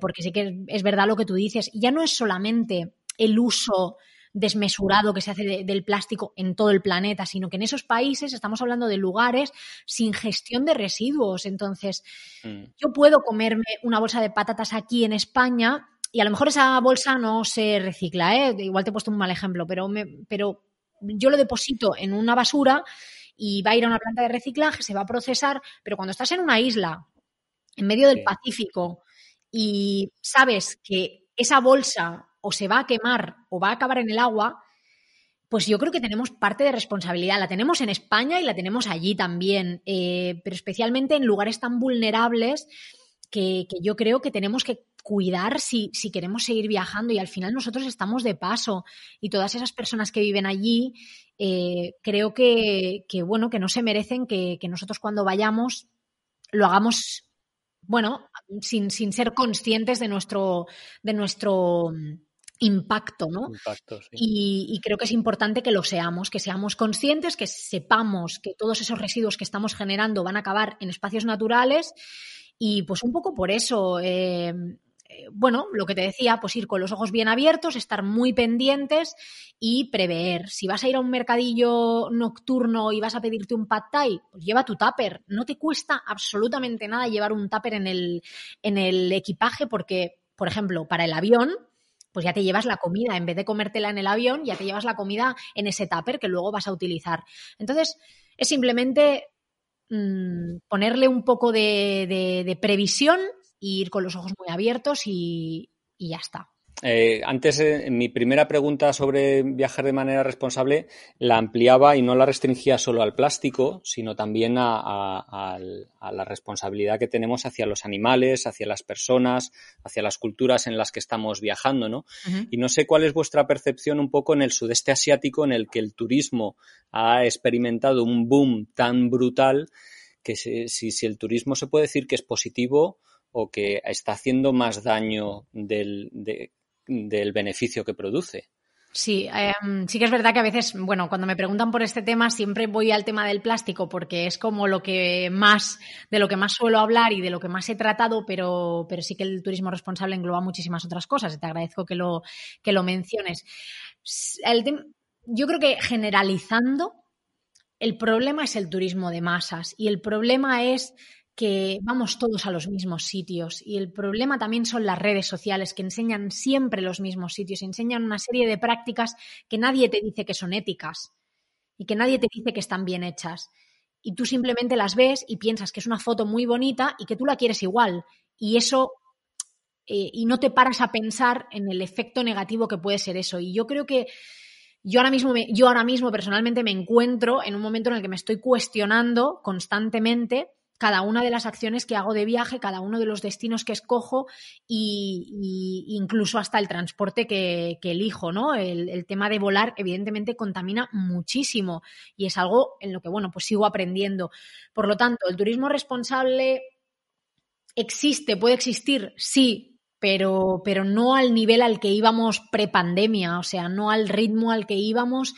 porque sí que es verdad lo que tú dices. Ya no es solamente el uso desmesurado que se hace del plástico en todo el planeta, sino que en esos países estamos hablando de lugares sin gestión de residuos. Entonces, mm. yo puedo comerme una bolsa de patatas aquí en España y a lo mejor esa bolsa no se recicla, ¿eh? igual te he puesto un mal ejemplo, pero, pero yo lo deposito en una basura y va a ir a una planta de reciclaje, se va a procesar, pero cuando estás en una isla, en medio del Pacífico, y sabes que esa bolsa o se va a quemar o va a acabar en el agua, pues yo creo que tenemos parte de responsabilidad. La tenemos en España y la tenemos allí también, eh, pero especialmente en lugares tan vulnerables que, yo creo que tenemos que cuidar si, queremos seguir viajando y al final nosotros estamos de paso y todas esas personas que viven allí eh, creo que, bueno que no se merecen que, que nosotros cuando vayamos lo hagamos bueno sin, sin ser conscientes de nuestro de nuestro impacto, ¿no? y, creo que es importante que lo seamos, que seamos conscientes, que sepamos que todos esos residuos que estamos generando van a acabar en espacios naturales y pues un poco por eso, eh, eh, bueno, lo que te decía, pues ir con los ojos bien abiertos, estar muy pendientes y prever. Si vas a ir a un mercadillo nocturno y vas a pedirte un pad thai, pues lleva tu tupper. No te cuesta absolutamente nada llevar un tupper en el, en el equipaje porque, por ejemplo, para el avión, pues ya te llevas la comida, en vez de comértela en el avión, ya te llevas la comida en ese tupper que luego vas a utilizar. Entonces, es simplemente mm, ponerle un poco de, previsión, ir con los ojos muy abiertos y ya está. Eh, antes, eh, mi primera pregunta sobre viajar de manera responsable la ampliaba y no la restringía solo al plástico, sino también a, la responsabilidad que tenemos hacia los animales, hacia las personas, hacia las culturas en las que estamos viajando, ¿no? Y no sé cuál es vuestra percepción un poco en el sudeste asiático, en el que el turismo ha experimentado un boom tan brutal que si, si el turismo se puede decir que es positivo o que está haciendo más daño del, de, del beneficio que produce. Sí, em, sí que es verdad que a veces, bueno, cuando me preguntan por este tema, siempre voy al tema del plástico porque es como lo que más, de lo que más suelo hablar y de lo que más he tratado, pero, pero sí que el turismo responsable engloba muchísimas otras cosas y te agradezco que lo, que lo menciones. yo creo que generalizando, el problema es el turismo de masas y el problema es que vamos todos a los mismos sitios y el problema también son las redes sociales que enseñan siempre los mismos sitios, enseñan una serie de prácticas que nadie te dice que son éticas y que nadie te dice que están bien hechas. Y tú simplemente las ves y piensas que es una foto muy bonita y que tú la quieres igual. Y eso, eh, y no te paras a pensar en el efecto negativo que puede ser eso. Y yo creo que yo ahora mismo, yo ahora mismo personalmente me encuentro en un momento en el que me estoy cuestionando constantemente cada una de las acciones que hago de viaje, cada uno de los destinos que escojo y, incluso hasta el transporte que, elijo, ¿no? El, tema de volar, evidentemente, contamina muchísimo y es algo en lo que, bueno, pues sigo aprendiendo. Por lo tanto, el turismo responsable existe, puede existir, sí, pero, pero no al nivel al que íbamos prepandemia, o sea, no al ritmo al que íbamos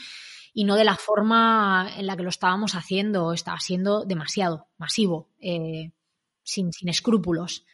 y no de la forma en la que lo estábamos haciendo. Estaba siendo demasiado masivo, eh, sin, escrúpulos.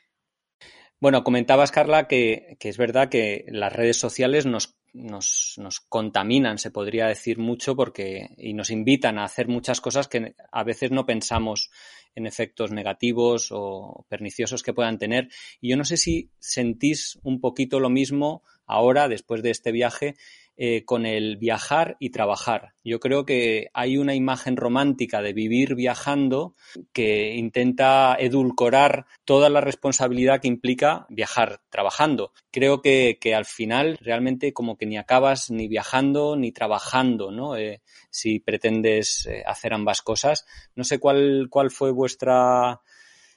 Bueno, comentabas, Carla, que, es verdad que las redes sociales nos, nos, nos, contaminan, se podría decir mucho, porque y nos invitan a hacer muchas cosas que a veces no pensamos en efectos negativos o perniciosos que puedan tener. Y yo no sé si sentís un poquito lo mismo ahora, después de este viaje, eh, con el viajar y trabajar. Yo creo que hay una imagen romántica de vivir viajando que intenta edulcorar toda la responsabilidad que implica viajar trabajando. Creo que, al final realmente como que ni acabas ni viajando ni trabajando, ¿no? Eh, si pretendes eh, hacer ambas cosas. No sé cuál, cuál fue vuestra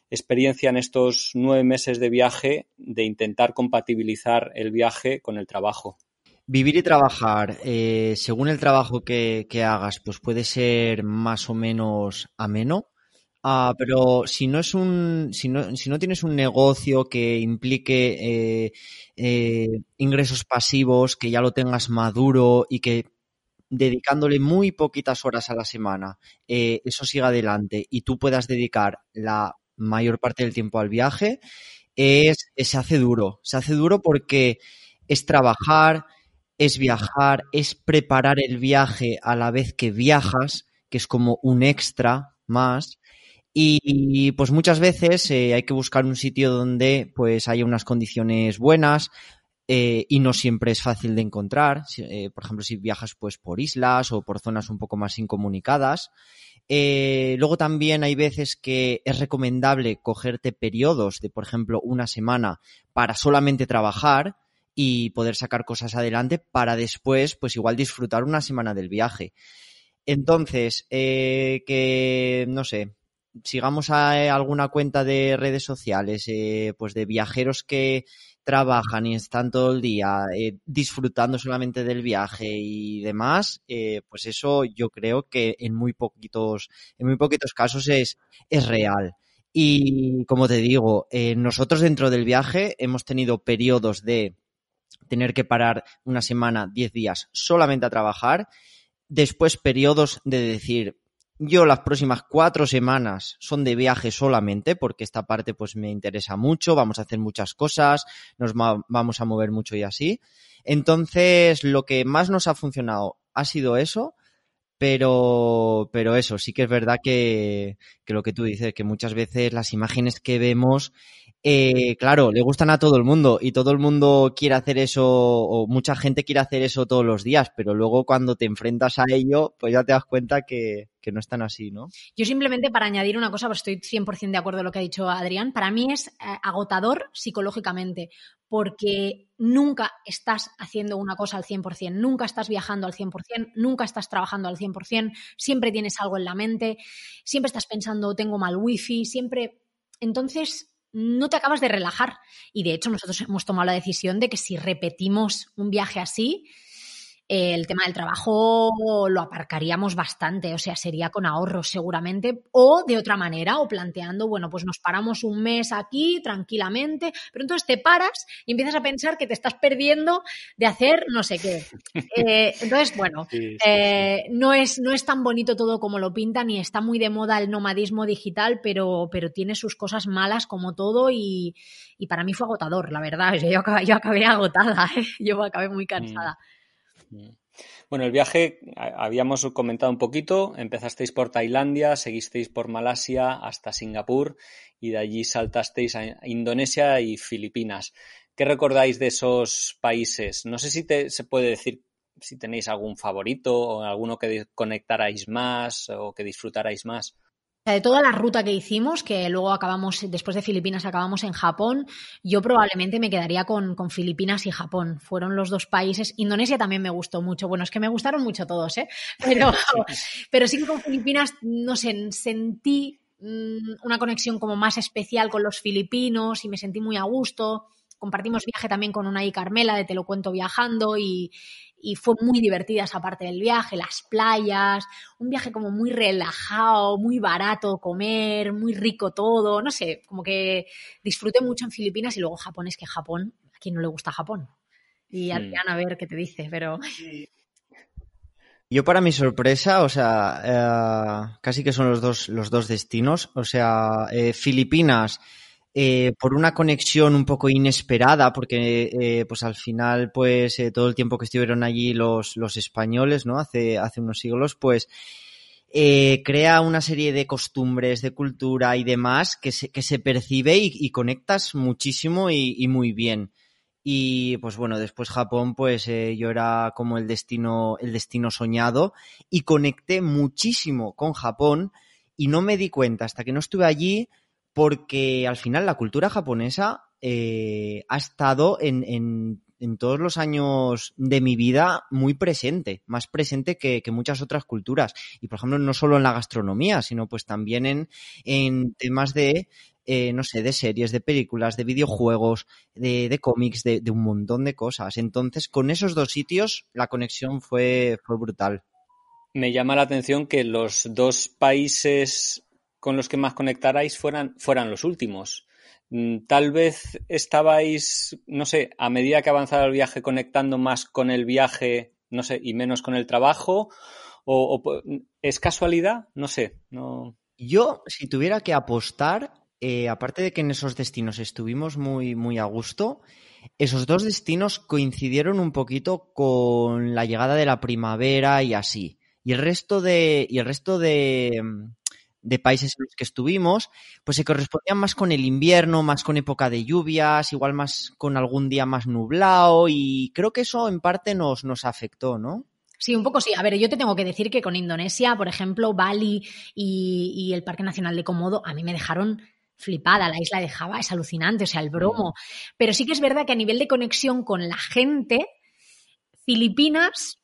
experiencia en estos nueve meses de viaje de intentar compatibilizar el viaje con el trabajo. Vivir y trabajar, eh, según el trabajo que, hagas, pues puede ser más o menos ameno. Ah, pero si no es un, si no, si no tienes un negocio que implique eh, eh, ingresos pasivos, que ya lo tengas maduro y que dedicándole muy poquitas horas a la semana, eso siga adelante y tú puedas dedicar la mayor parte del tiempo al viaje, es, se hace duro. Se hace duro porque es trabajar, es viajar, es preparar el viaje a la vez que viajas, que es como un extra más. Y, pues muchas veces eh, hay que buscar un sitio donde pues haya unas condiciones buenas eh, y no siempre es fácil de encontrar. Eh, por ejemplo, si viajas pues por islas o por zonas un poco más incomunicadas. luego también hay veces que es recomendable cogerte periodos de, por ejemplo, una semana para solamente trabajar y poder sacar cosas adelante para después, pues igual disfrutar una semana del viaje. Entonces, eh, que, no sé, sigamos a eh, alguna cuenta de redes sociales, eh, pues de viajeros que trabajan y están todo el día disfrutando solamente del viaje y demás, pues eso yo creo que en muy poquitos, en muy poquitos casos es, es real. Y como te digo, nosotros dentro del viaje hemos tenido periodos de tener que parar una semana, diez días solamente a trabajar. Después periodos de decir, yo las próximas cuatro semanas son de viaje solamente porque esta parte pues me interesa mucho, vamos a hacer muchas cosas, nos vamos a mover mucho y así. Entonces, lo que más nos ha funcionado ha sido eso, pero, pero eso, sí que es verdad que, que lo que tú dices, que muchas veces las imágenes que vemos eh, claro, le gustan a todo el mundo y todo el mundo quiere hacer eso o mucha gente quiere hacer eso todos los días, pero luego cuando te enfrentas a ello, pues ya te das cuenta que, no es tan así, ¿no? Yo simplemente para añadir una cosa, pues estoy 100% de acuerdo con lo que ha dicho Adrián, para mí es eh, agotador psicológicamente porque nunca estás haciendo una cosa al 100%, nunca estás viajando al 100%, nunca estás trabajando al 100%, siempre tienes algo en la mente, siempre estás pensando, tengo mal wifi, siempre... Entonces, no te acabas de relajar. Y de hecho, nosotros hemos tomado la decisión de que si repetimos un viaje así, el tema del trabajo lo aparcaríamos bastante, o sea, sería con ahorros seguramente, o de otra manera, o planteando, bueno, pues nos paramos un mes aquí tranquilamente, pero entonces te paras y empiezas a pensar que te estás perdiendo de hacer no sé qué. [laughs] Eh, entonces, bueno, eh, no, es, no es tan bonito todo como lo pintan y está muy de moda el nomadismo digital, pero, pero tiene sus cosas malas como todo y, para mí fue agotador, la verdad. Yo acabé, yo acabé agotada, [laughs] ¿eh? yo acabé muy cansada. Mm. Bueno, el viaje habíamos comentado un poquito, empezasteis por Tailandia, seguisteis por Malasia hasta Singapur y de allí saltasteis a Indonesia y Filipinas. ¿Qué recordáis de esos países? No sé si se puede decir si tenéis algún favorito o alguno que conectarais más o que disfrutarais más. De toda la ruta que hicimos, que luego acabamos, después de Filipinas acabamos en Japón, yo probablemente me quedaría con, Filipinas y Japón. Fueron los dos países. Indonesia también me gustó mucho. Bueno, es que me gustaron mucho todos, ¿eh? [laughs] Pero, pero sí que con Filipinas, no sé, sentí mm, una conexión como más especial con los filipinos y me sentí muy a gusto. Compartimos viaje también con una y Carmela de Te lo cuento viajando y, y fue muy divertida esa parte del viaje, las playas, un viaje como muy relajado, muy barato comer, muy rico todo, no sé, como que disfruté mucho en Filipinas y luego Japón, es que Japón, ¿a quién no le gusta Japón? Y Adrián, a ver qué te dice, pero... Yo para mi sorpresa, o sea, eh, casi que son los dos, los dos destinos, o sea, eh, Filipinas eh, por una conexión un poco inesperada, porque eh, pues al final, pues eh, todo el tiempo que estuvieron allí los, los españoles, ¿no? Hace, hace unos siglos, pues crea una serie de costumbres, de cultura y demás que se, que se percibe y, conectas muchísimo y, muy bien. Y pues bueno, después Japón, pues yo era como el destino, el destino soñado y conecté muchísimo con Japón y no me di cuenta hasta que no estuve allí porque al final la cultura japonesa eh, ha estado en, todos los años de mi vida muy presente, más presente que, muchas otras culturas. Y por ejemplo, no solo en la gastronomía, sino pues también en, temas de, eh, no sé, de series, de películas, de videojuegos, de, cómics, de, un montón de cosas. Entonces, con esos dos sitios, la conexión fue, fue brutal. Me llama la atención que los dos países con los que más conectarais fueran, fueran los últimos. Mm, tal vez estabais, no sé, a medida que avanzaba el viaje, conectando más con el viaje, no sé, y menos con el trabajo, o, es casualidad, no sé, no. Yo, si tuviera que apostar, eh, aparte de que en esos destinos estuvimos muy, muy a gusto, esos dos destinos coincidieron un poquito con la llegada de la primavera y así. Y el resto de, y el resto de, de países en los que estuvimos, pues se correspondían más con el invierno, más con época de lluvias, igual más con algún día más nublado y creo que eso en parte nos, nos afectó, ¿no? Sí, un poco sí. A ver, yo te tengo que decir que con Indonesia, por ejemplo, Bali y, el Parque Nacional de Komodo, a mí me dejaron flipada. La isla de Java es alucinante, o sea, el bromo. Mm. Pero sí que es verdad que a nivel de conexión con la gente, Filipinas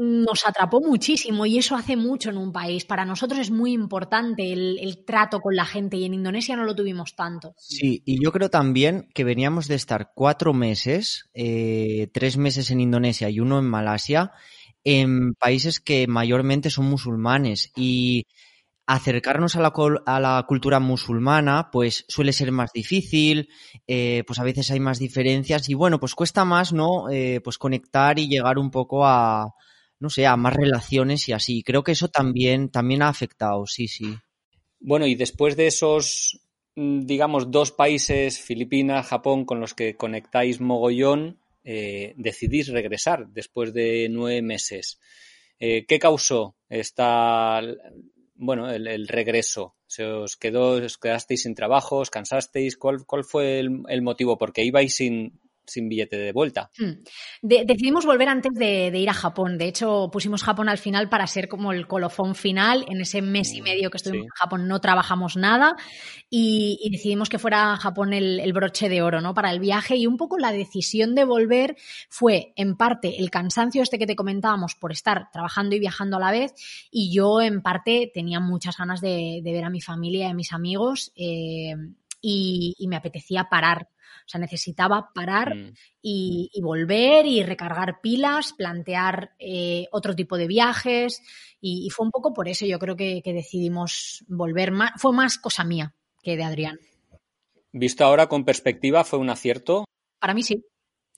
nos atrapó muchísimo y eso hace mucho en un país. Para nosotros es muy importante el, trato con la gente y en Indonesia no lo tuvimos tanto. Sí, y yo creo también que veníamos de estar cuatro meses, eh, tres meses en Indonesia y uno en Malasia, en países que mayormente son musulmanes y acercarnos a la, a la, cultura musulmana pues suele ser más difícil, eh, pues a veces hay más diferencias y bueno, pues cuesta más, ¿no? Eh, pues conectar y llegar un poco a, no sé, a más relaciones y así. Creo que eso también, también ha afectado, sí, sí. Bueno, y después de esos, mm, digamos, dos países, Filipinas, Japón, con los que conectáis mogollón, eh, decidís regresar después de nueve meses. Eh, ¿Qué causó esta, bueno, el, regreso? ¿Se os quedó, os quedasteis sin trabajo, os cansasteis? ¿Cuál, cuál fue el, el motivo? Porque ibais sin, sin billete de vuelta. Hmm. decidimos volver antes de, ir a Japón. De hecho, pusimos Japón al final para ser como el colofón final. En ese mes y mm, medio que estuvimos en Japón no trabajamos nada y, decidimos que fuera Japón el, broche de oro ¿no? para el viaje. Y un poco la decisión de volver fue, en parte, el cansancio este que te comentábamos por estar trabajando y viajando a la vez. Y yo, en parte, tenía muchas ganas de, ver a mi familia y a mis amigos. Eh, y, me apetecía parar. O sea, necesitaba parar mm. y, volver y recargar pilas, plantear eh, otro tipo de viajes y, fue un poco por eso yo creo que, decidimos volver. Más, fue más cosa mía que de Adrián. Visto ahora con perspectiva, ¿fue un acierto? Para mí sí.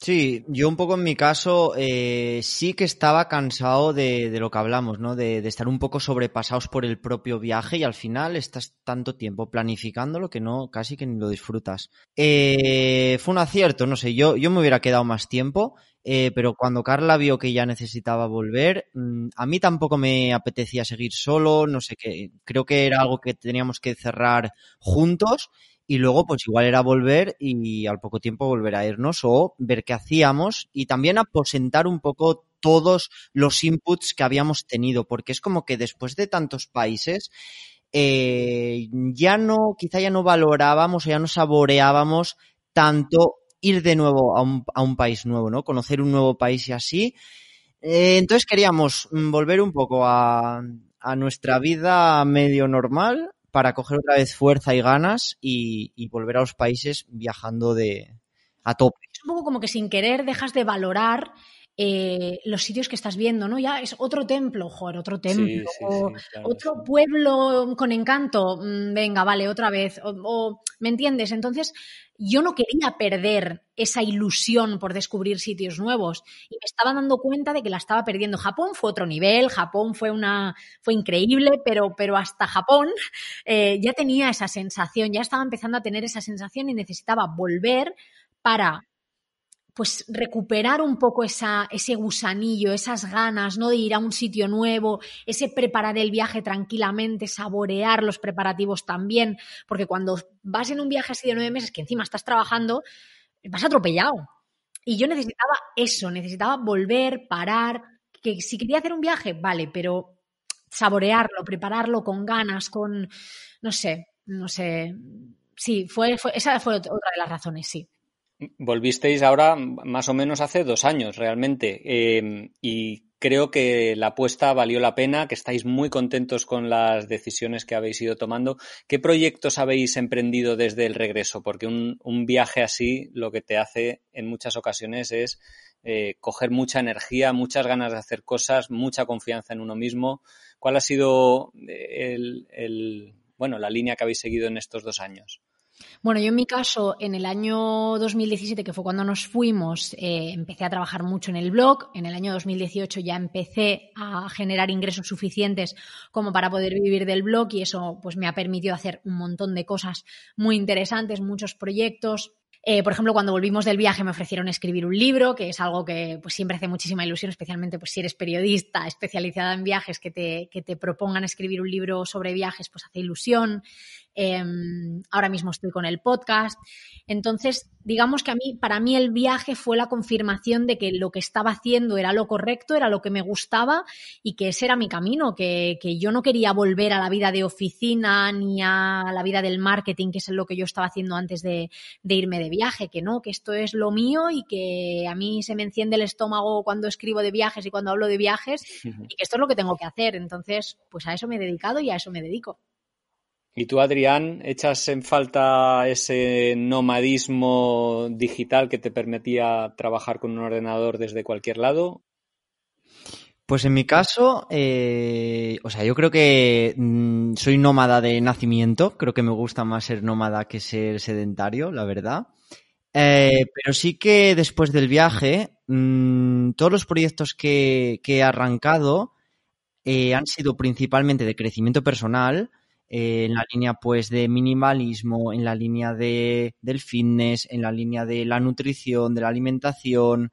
Sí, yo un poco en mi caso eh, sí que estaba cansado de, de lo que hablamos, ¿no? De, de, estar un poco sobrepasados por el propio viaje y al final estás tanto tiempo planificándolo que no, casi que ni lo disfrutas. Eh, fue un acierto, no sé, yo, yo me hubiera quedado más tiempo, eh, pero cuando Carla vio que ya necesitaba volver, mm, a mí tampoco me apetecía seguir solo, no sé qué, creo que era algo que teníamos que cerrar juntos y luego pues igual era volver y al poco tiempo volver a irnos o ver qué hacíamos y también aposentar un poco todos los inputs que habíamos tenido, porque es como que después de tantos países eh, ya no, quizá ya no valorábamos o ya no saboreábamos tanto ir de nuevo a un, país nuevo, ¿no? Conocer un nuevo país y así. Eh, entonces queríamos volver un poco a nuestra vida medio normal para coger otra vez fuerza y ganas y, volver a los países viajando de a tope. Es un poco como que sin querer dejas de valorar eh, los sitios que estás viendo, ¿no? Ya es otro templo, joder, otro templo, sí, sí, o sí, claro, otro pueblo con encanto, mm, venga, vale, otra vez, o, o, ¿me entiendes? Entonces, yo no quería perder esa ilusión por descubrir sitios nuevos y me estaba dando cuenta de que la estaba perdiendo. Japón fue otro nivel, Japón fue una fue increíble, pero, pero hasta Japón [laughs] eh, ya tenía esa sensación, ya estaba empezando a tener esa sensación y necesitaba volver para pues recuperar un poco esa, ese gusanillo, esas ganas, ¿no? De ir a un sitio nuevo, ese preparar el viaje tranquilamente, saborear los preparativos también, porque cuando vas en un viaje así de nueve meses, que encima estás trabajando, vas atropellado. Y yo necesitaba eso, necesitaba volver, parar, que si quería hacer un viaje, vale, pero saborearlo, prepararlo con ganas, con, no sé, no sé. Sí, fue, fue esa fue otra de las razones, sí. Volvisteis ahora más o menos hace dos años realmente eh, y creo que la apuesta valió la pena, que estáis muy contentos con las decisiones que habéis ido tomando. ¿Qué proyectos habéis emprendido desde el regreso? Porque un, viaje así lo que te hace en muchas ocasiones es eh, coger mucha energía, muchas ganas de hacer cosas, mucha confianza en uno mismo. ¿Cuál ha sido el, bueno, la línea que habéis seguido en estos dos años? Bueno, yo en mi caso, en el año 2017, que fue cuando nos fuimos, eh, empecé a trabajar mucho en el blog. En el año 2018 ya empecé a generar ingresos suficientes como para poder vivir del blog y eso pues me ha permitido hacer un montón de cosas muy interesantes, muchos proyectos. Eh, por ejemplo, cuando volvimos del viaje me ofrecieron escribir un libro, que es algo que pues, siempre hace muchísima ilusión, especialmente pues, si eres periodista especializada en viajes, que te, que te propongan escribir un libro sobre viajes, pues hace ilusión. Eh, ahora mismo estoy con el podcast. Entonces, digamos que a mí, para mí el viaje fue la confirmación de que lo que estaba haciendo era lo correcto, era lo que me gustaba y que ese era mi camino, que, que yo no quería volver a la vida de oficina ni a la vida del marketing, que es lo que yo estaba haciendo antes de, de irme de viaje, que no, que esto es lo mío y que a mí se me enciende el estómago cuando escribo de viajes y cuando hablo de viajes y que esto es lo que tengo que hacer. Entonces, pues a eso me he dedicado y a eso me dedico. ¿Y tú, Adrián, echas en falta ese nomadismo digital que te permitía trabajar con un ordenador desde cualquier lado? Pues en mi caso, eh, o sea, yo creo que mmm, soy nómada de nacimiento, creo que me gusta más ser nómada que ser sedentario, la verdad. Eh, pero sí que después del viaje, mmm, todos los proyectos que, que he arrancado eh, han sido principalmente de crecimiento personal, en la línea pues de minimalismo, en la línea de, del fitness, en la línea de la nutrición, de la alimentación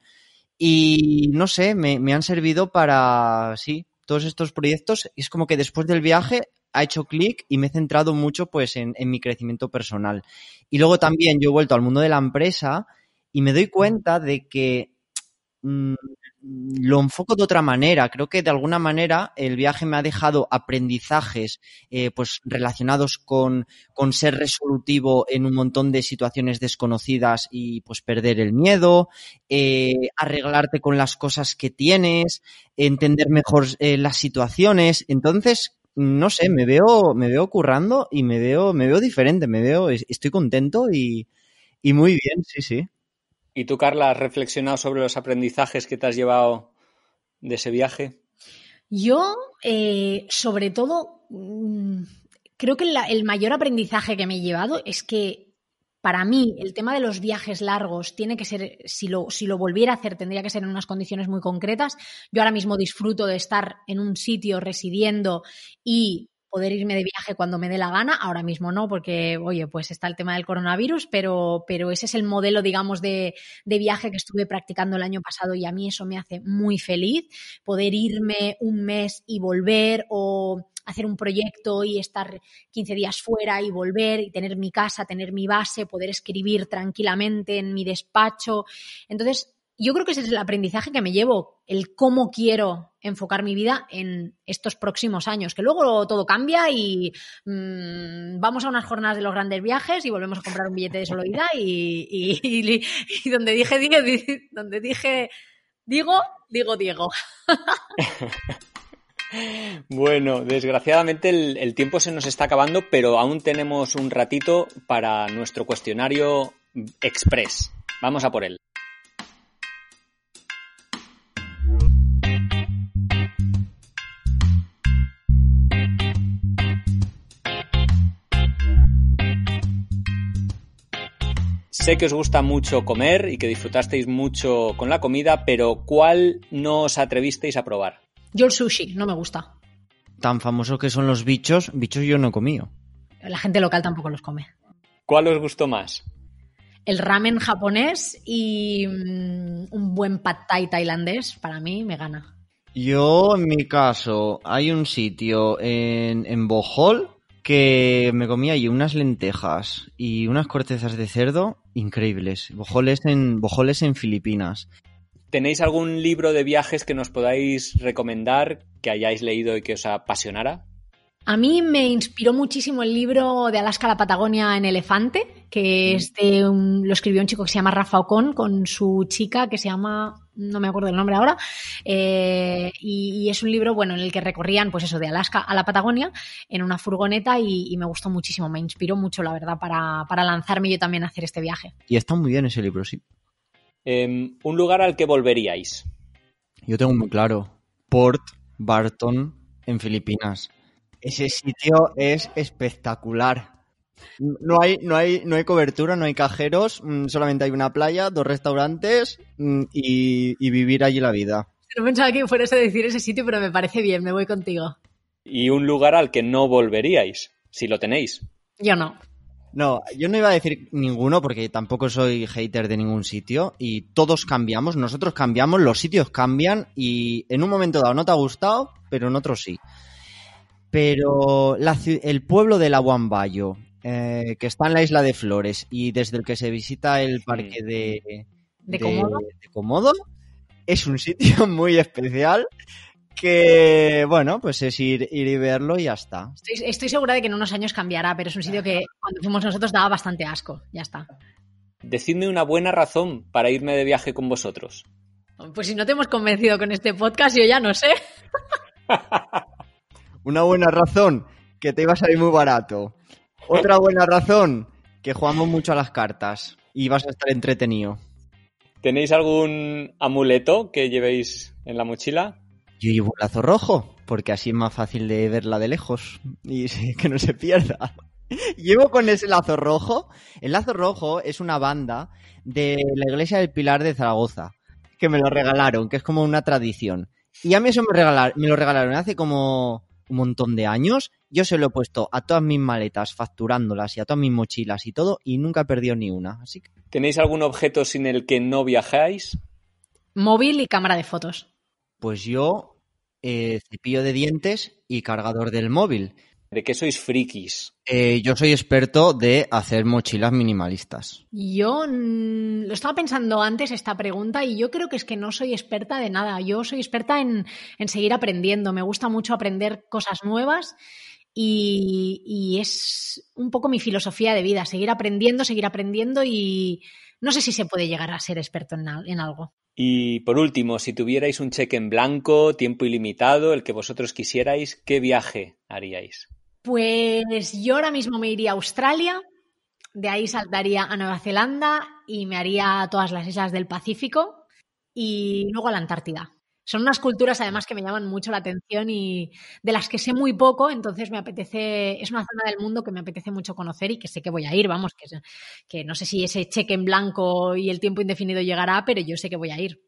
y no sé, me, me han servido para, sí, todos estos proyectos. Es como que después del viaje ha hecho clic y me he centrado mucho pues en, en, mi crecimiento personal. Y luego también yo he vuelto al mundo de la empresa y me doy cuenta de que mmm, lo enfoco de otra manera. Creo que de alguna manera el viaje me ha dejado aprendizajes eh, pues relacionados con, con, ser resolutivo en un montón de situaciones desconocidas y pues perder el miedo, eh, arreglarte con las cosas que tienes, entender mejor eh, las situaciones. Entonces, no sé, me veo, me veo currando y me veo, me veo diferente, me veo, estoy contento y, y muy bien, sí, sí. ¿Y tú, Carla, has reflexionado sobre los aprendizajes que te has llevado de ese viaje? Yo, eh, sobre todo, mmm, creo que el mayor aprendizaje que me he llevado es que para mí el tema de los viajes largos tiene que ser, si lo, si lo volviera a hacer, tendría que ser en unas condiciones muy concretas. Yo ahora mismo disfruto de estar en un sitio residiendo y poder irme de viaje cuando me dé la gana. Ahora mismo no, porque, oye, pues está el tema del coronavirus, pero, pero ese es el modelo, digamos, de, de, viaje que estuve practicando el año pasado y a mí eso me hace muy feliz. Poder irme un mes y volver o hacer un proyecto y estar 15 días fuera y volver y tener mi casa, tener mi base, poder escribir tranquilamente en mi despacho. Entonces, yo creo que ese es el aprendizaje que me llevo, el cómo quiero enfocar mi vida en estos próximos años, que luego todo cambia y mmm, vamos a unas jornadas de los grandes viajes y volvemos a comprar un billete de solo ida y donde dije, dije, donde dije, digo, digo Diego. [laughs] Bueno, desgraciadamente el, el, tiempo se nos está acabando, pero aún tenemos un ratito para nuestro cuestionario express. Vamos a por él. Sé que os gusta mucho comer y que disfrutasteis mucho con la comida, pero ¿cuál no os atrevisteis a probar? Yo el sushi, no me gusta. Tan famosos que son los bichos, bichos yo no he comido. La gente local tampoco los come. ¿Cuál os gustó más? El ramen japonés y um, un buen pad thai tailandés, para mí me gana. Yo, en mi caso, hay un sitio en, en Bohol que me comí allí unas lentejas y unas cortezas de cerdo increíbles. Bojoles en, Bojoles en Filipinas. ¿Tenéis algún libro de viajes que nos podáis recomendar que hayáis leído y que os apasionara? A mí me inspiró muchísimo el libro de Alaska a la Patagonia en elefante, que es de un, lo escribió un chico que se llama Rafa Ocon con su chica que se llama, no me acuerdo el nombre ahora, eh, y, y, es un libro, bueno, en el que recorrían, pues eso, de Alaska a la Patagonia en una furgoneta y, y me gustó muchísimo, me inspiró mucho, la verdad, para, para, lanzarme yo también a hacer este viaje. Y está muy bien ese libro, sí. Eh, un lugar al que volveríais. Yo tengo muy claro, Port Barton en Filipinas. Ese sitio es espectacular. No hay, no hay, no hay cobertura, no hay cajeros, mm, solamente hay una playa, dos restaurantes mm, y, y, vivir allí la vida. No pensaba que fueras a decir ese sitio, pero me parece bien, me voy contigo. Y un lugar al que no volveríais, si lo tenéis. Yo no. No, yo no iba a decir ninguno porque tampoco soy hater de ningún sitio y todos cambiamos, nosotros cambiamos, los sitios cambian y en un momento dado no te ha gustado, pero en otro sí pero la, el pueblo de la Huambayo, eh, que está en la isla de Flores y desde el que se visita el parque de, ¿De, de, Comodo? de Comodo, es un [laughs] sitio muy especial que, bueno, pues es ir, ir y verlo y ya está. Estoy, estoy, segura de que en unos años cambiará, pero es un sitio que cuando fuimos nosotros daba bastante asco, ya está. Decidme una buena razón para irme de viaje con vosotros. Pues si no te hemos convencido con este podcast, yo ya no sé. [laughs] Una buena razón, que te iba a salir muy barato. Otra buena razón, que jugamos mucho a las cartas y vas a estar entretenido. ¿Tenéis algún amuleto que llevéis en la mochila? Yo llevo un lazo rojo, porque así es más fácil de verla de lejos y [laughs] que no se pierda. Llevo con ese lazo rojo. El lazo rojo es una banda de la iglesia del Pilar de Zaragoza, que me lo regalaron, que es como una tradición. Y a mí eso me, me lo regalaron hace como un montón de años, yo se lo he puesto a todas mis maletas, facturándolas y a todas mis mochilas y todo, y nunca he perdido ni una. Así que... ¿Tenéis algún objeto sin el que no viajáis? Móvil y cámara de fotos. Pues yo, eh, cepillo de dientes y cargador del móvil. ¿De qué sois frikis? Eh, yo soy experto de hacer mochilas minimalistas. Yo mmm, lo estaba pensando antes esta pregunta y yo creo que es que no soy experta de nada. Yo soy experta en, en seguir aprendiendo. Me gusta mucho aprender cosas nuevas y, y, es un poco mi filosofía de vida. Seguir aprendiendo, seguir aprendiendo y no sé si se puede llegar a ser experto en, en algo. Y por último, si tuvierais un cheque en blanco, tiempo ilimitado, el que vosotros quisierais, ¿qué viaje haríais? Pues yo ahora mismo me iría a Australia, de ahí saltaría a Nueva Zelanda y me haría todas las islas del Pacífico y luego a la Antártida. son unas culturas además que me llaman mucho la atención y de las que sé muy poco, entonces me apetece, es una zona del mundo que me apetece mucho conocer y que sé que voy a ir, vamos, que, que no sé si ese cheque en blanco y el tiempo indefinido llegará, pero yo sé que voy a ir.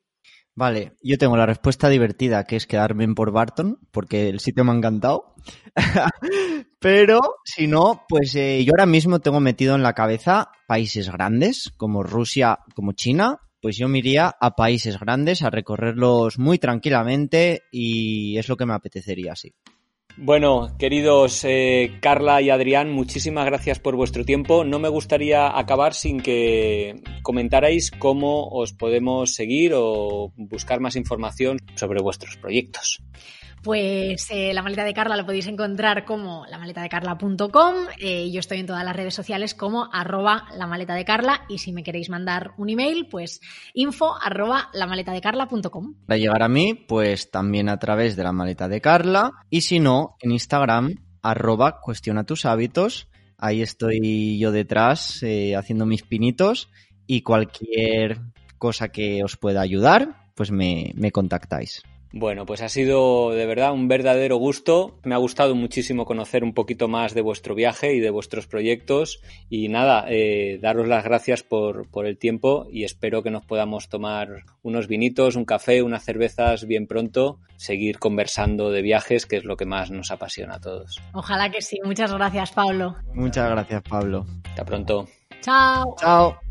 Vale, yo tengo la respuesta divertida, que es quedarme en por Barton, porque el sitio me ha encantado. [laughs] Pero si no, pues eh, yo ahora mismo tengo metido en la cabeza países grandes, como Rusia, como China, pues yo me iría a países grandes, a recorrerlos muy tranquilamente y es lo que me apetecería, sí. Bueno, queridos eh, Carla y Adrián, muchísimas gracias por vuestro tiempo. No me gustaría acabar sin que comentarais cómo os podemos seguir o buscar más información sobre vuestros proyectos. Pues eh, la maleta de Carla lo podéis encontrar como lamaletadecarla.com. Eh, yo estoy en todas las redes sociales como arroba la maleta de Carla y si me queréis mandar un email, pues info arroba lamaletadecarla.com. Para llegar a mí, pues también a través de la maleta de Carla y si no, en Instagram arroba cuestiona tus hábitos. Ahí estoy yo detrás eh, haciendo mis pinitos y cualquier cosa que os pueda ayudar, pues me, me contactáis. Bueno, pues ha sido de verdad un verdadero gusto. Me ha gustado muchísimo conocer un poquito más de vuestro viaje y de vuestros proyectos. Y nada, eh, daros las gracias por, por, el tiempo y espero que nos podamos tomar unos vinitos, un café, unas cervezas bien pronto, seguir conversando de viajes, que es lo que más nos apasiona a todos. Ojalá que sí. Muchas gracias, Pablo. Muchas gracias, Pablo. Hasta pronto. Chao. Chao.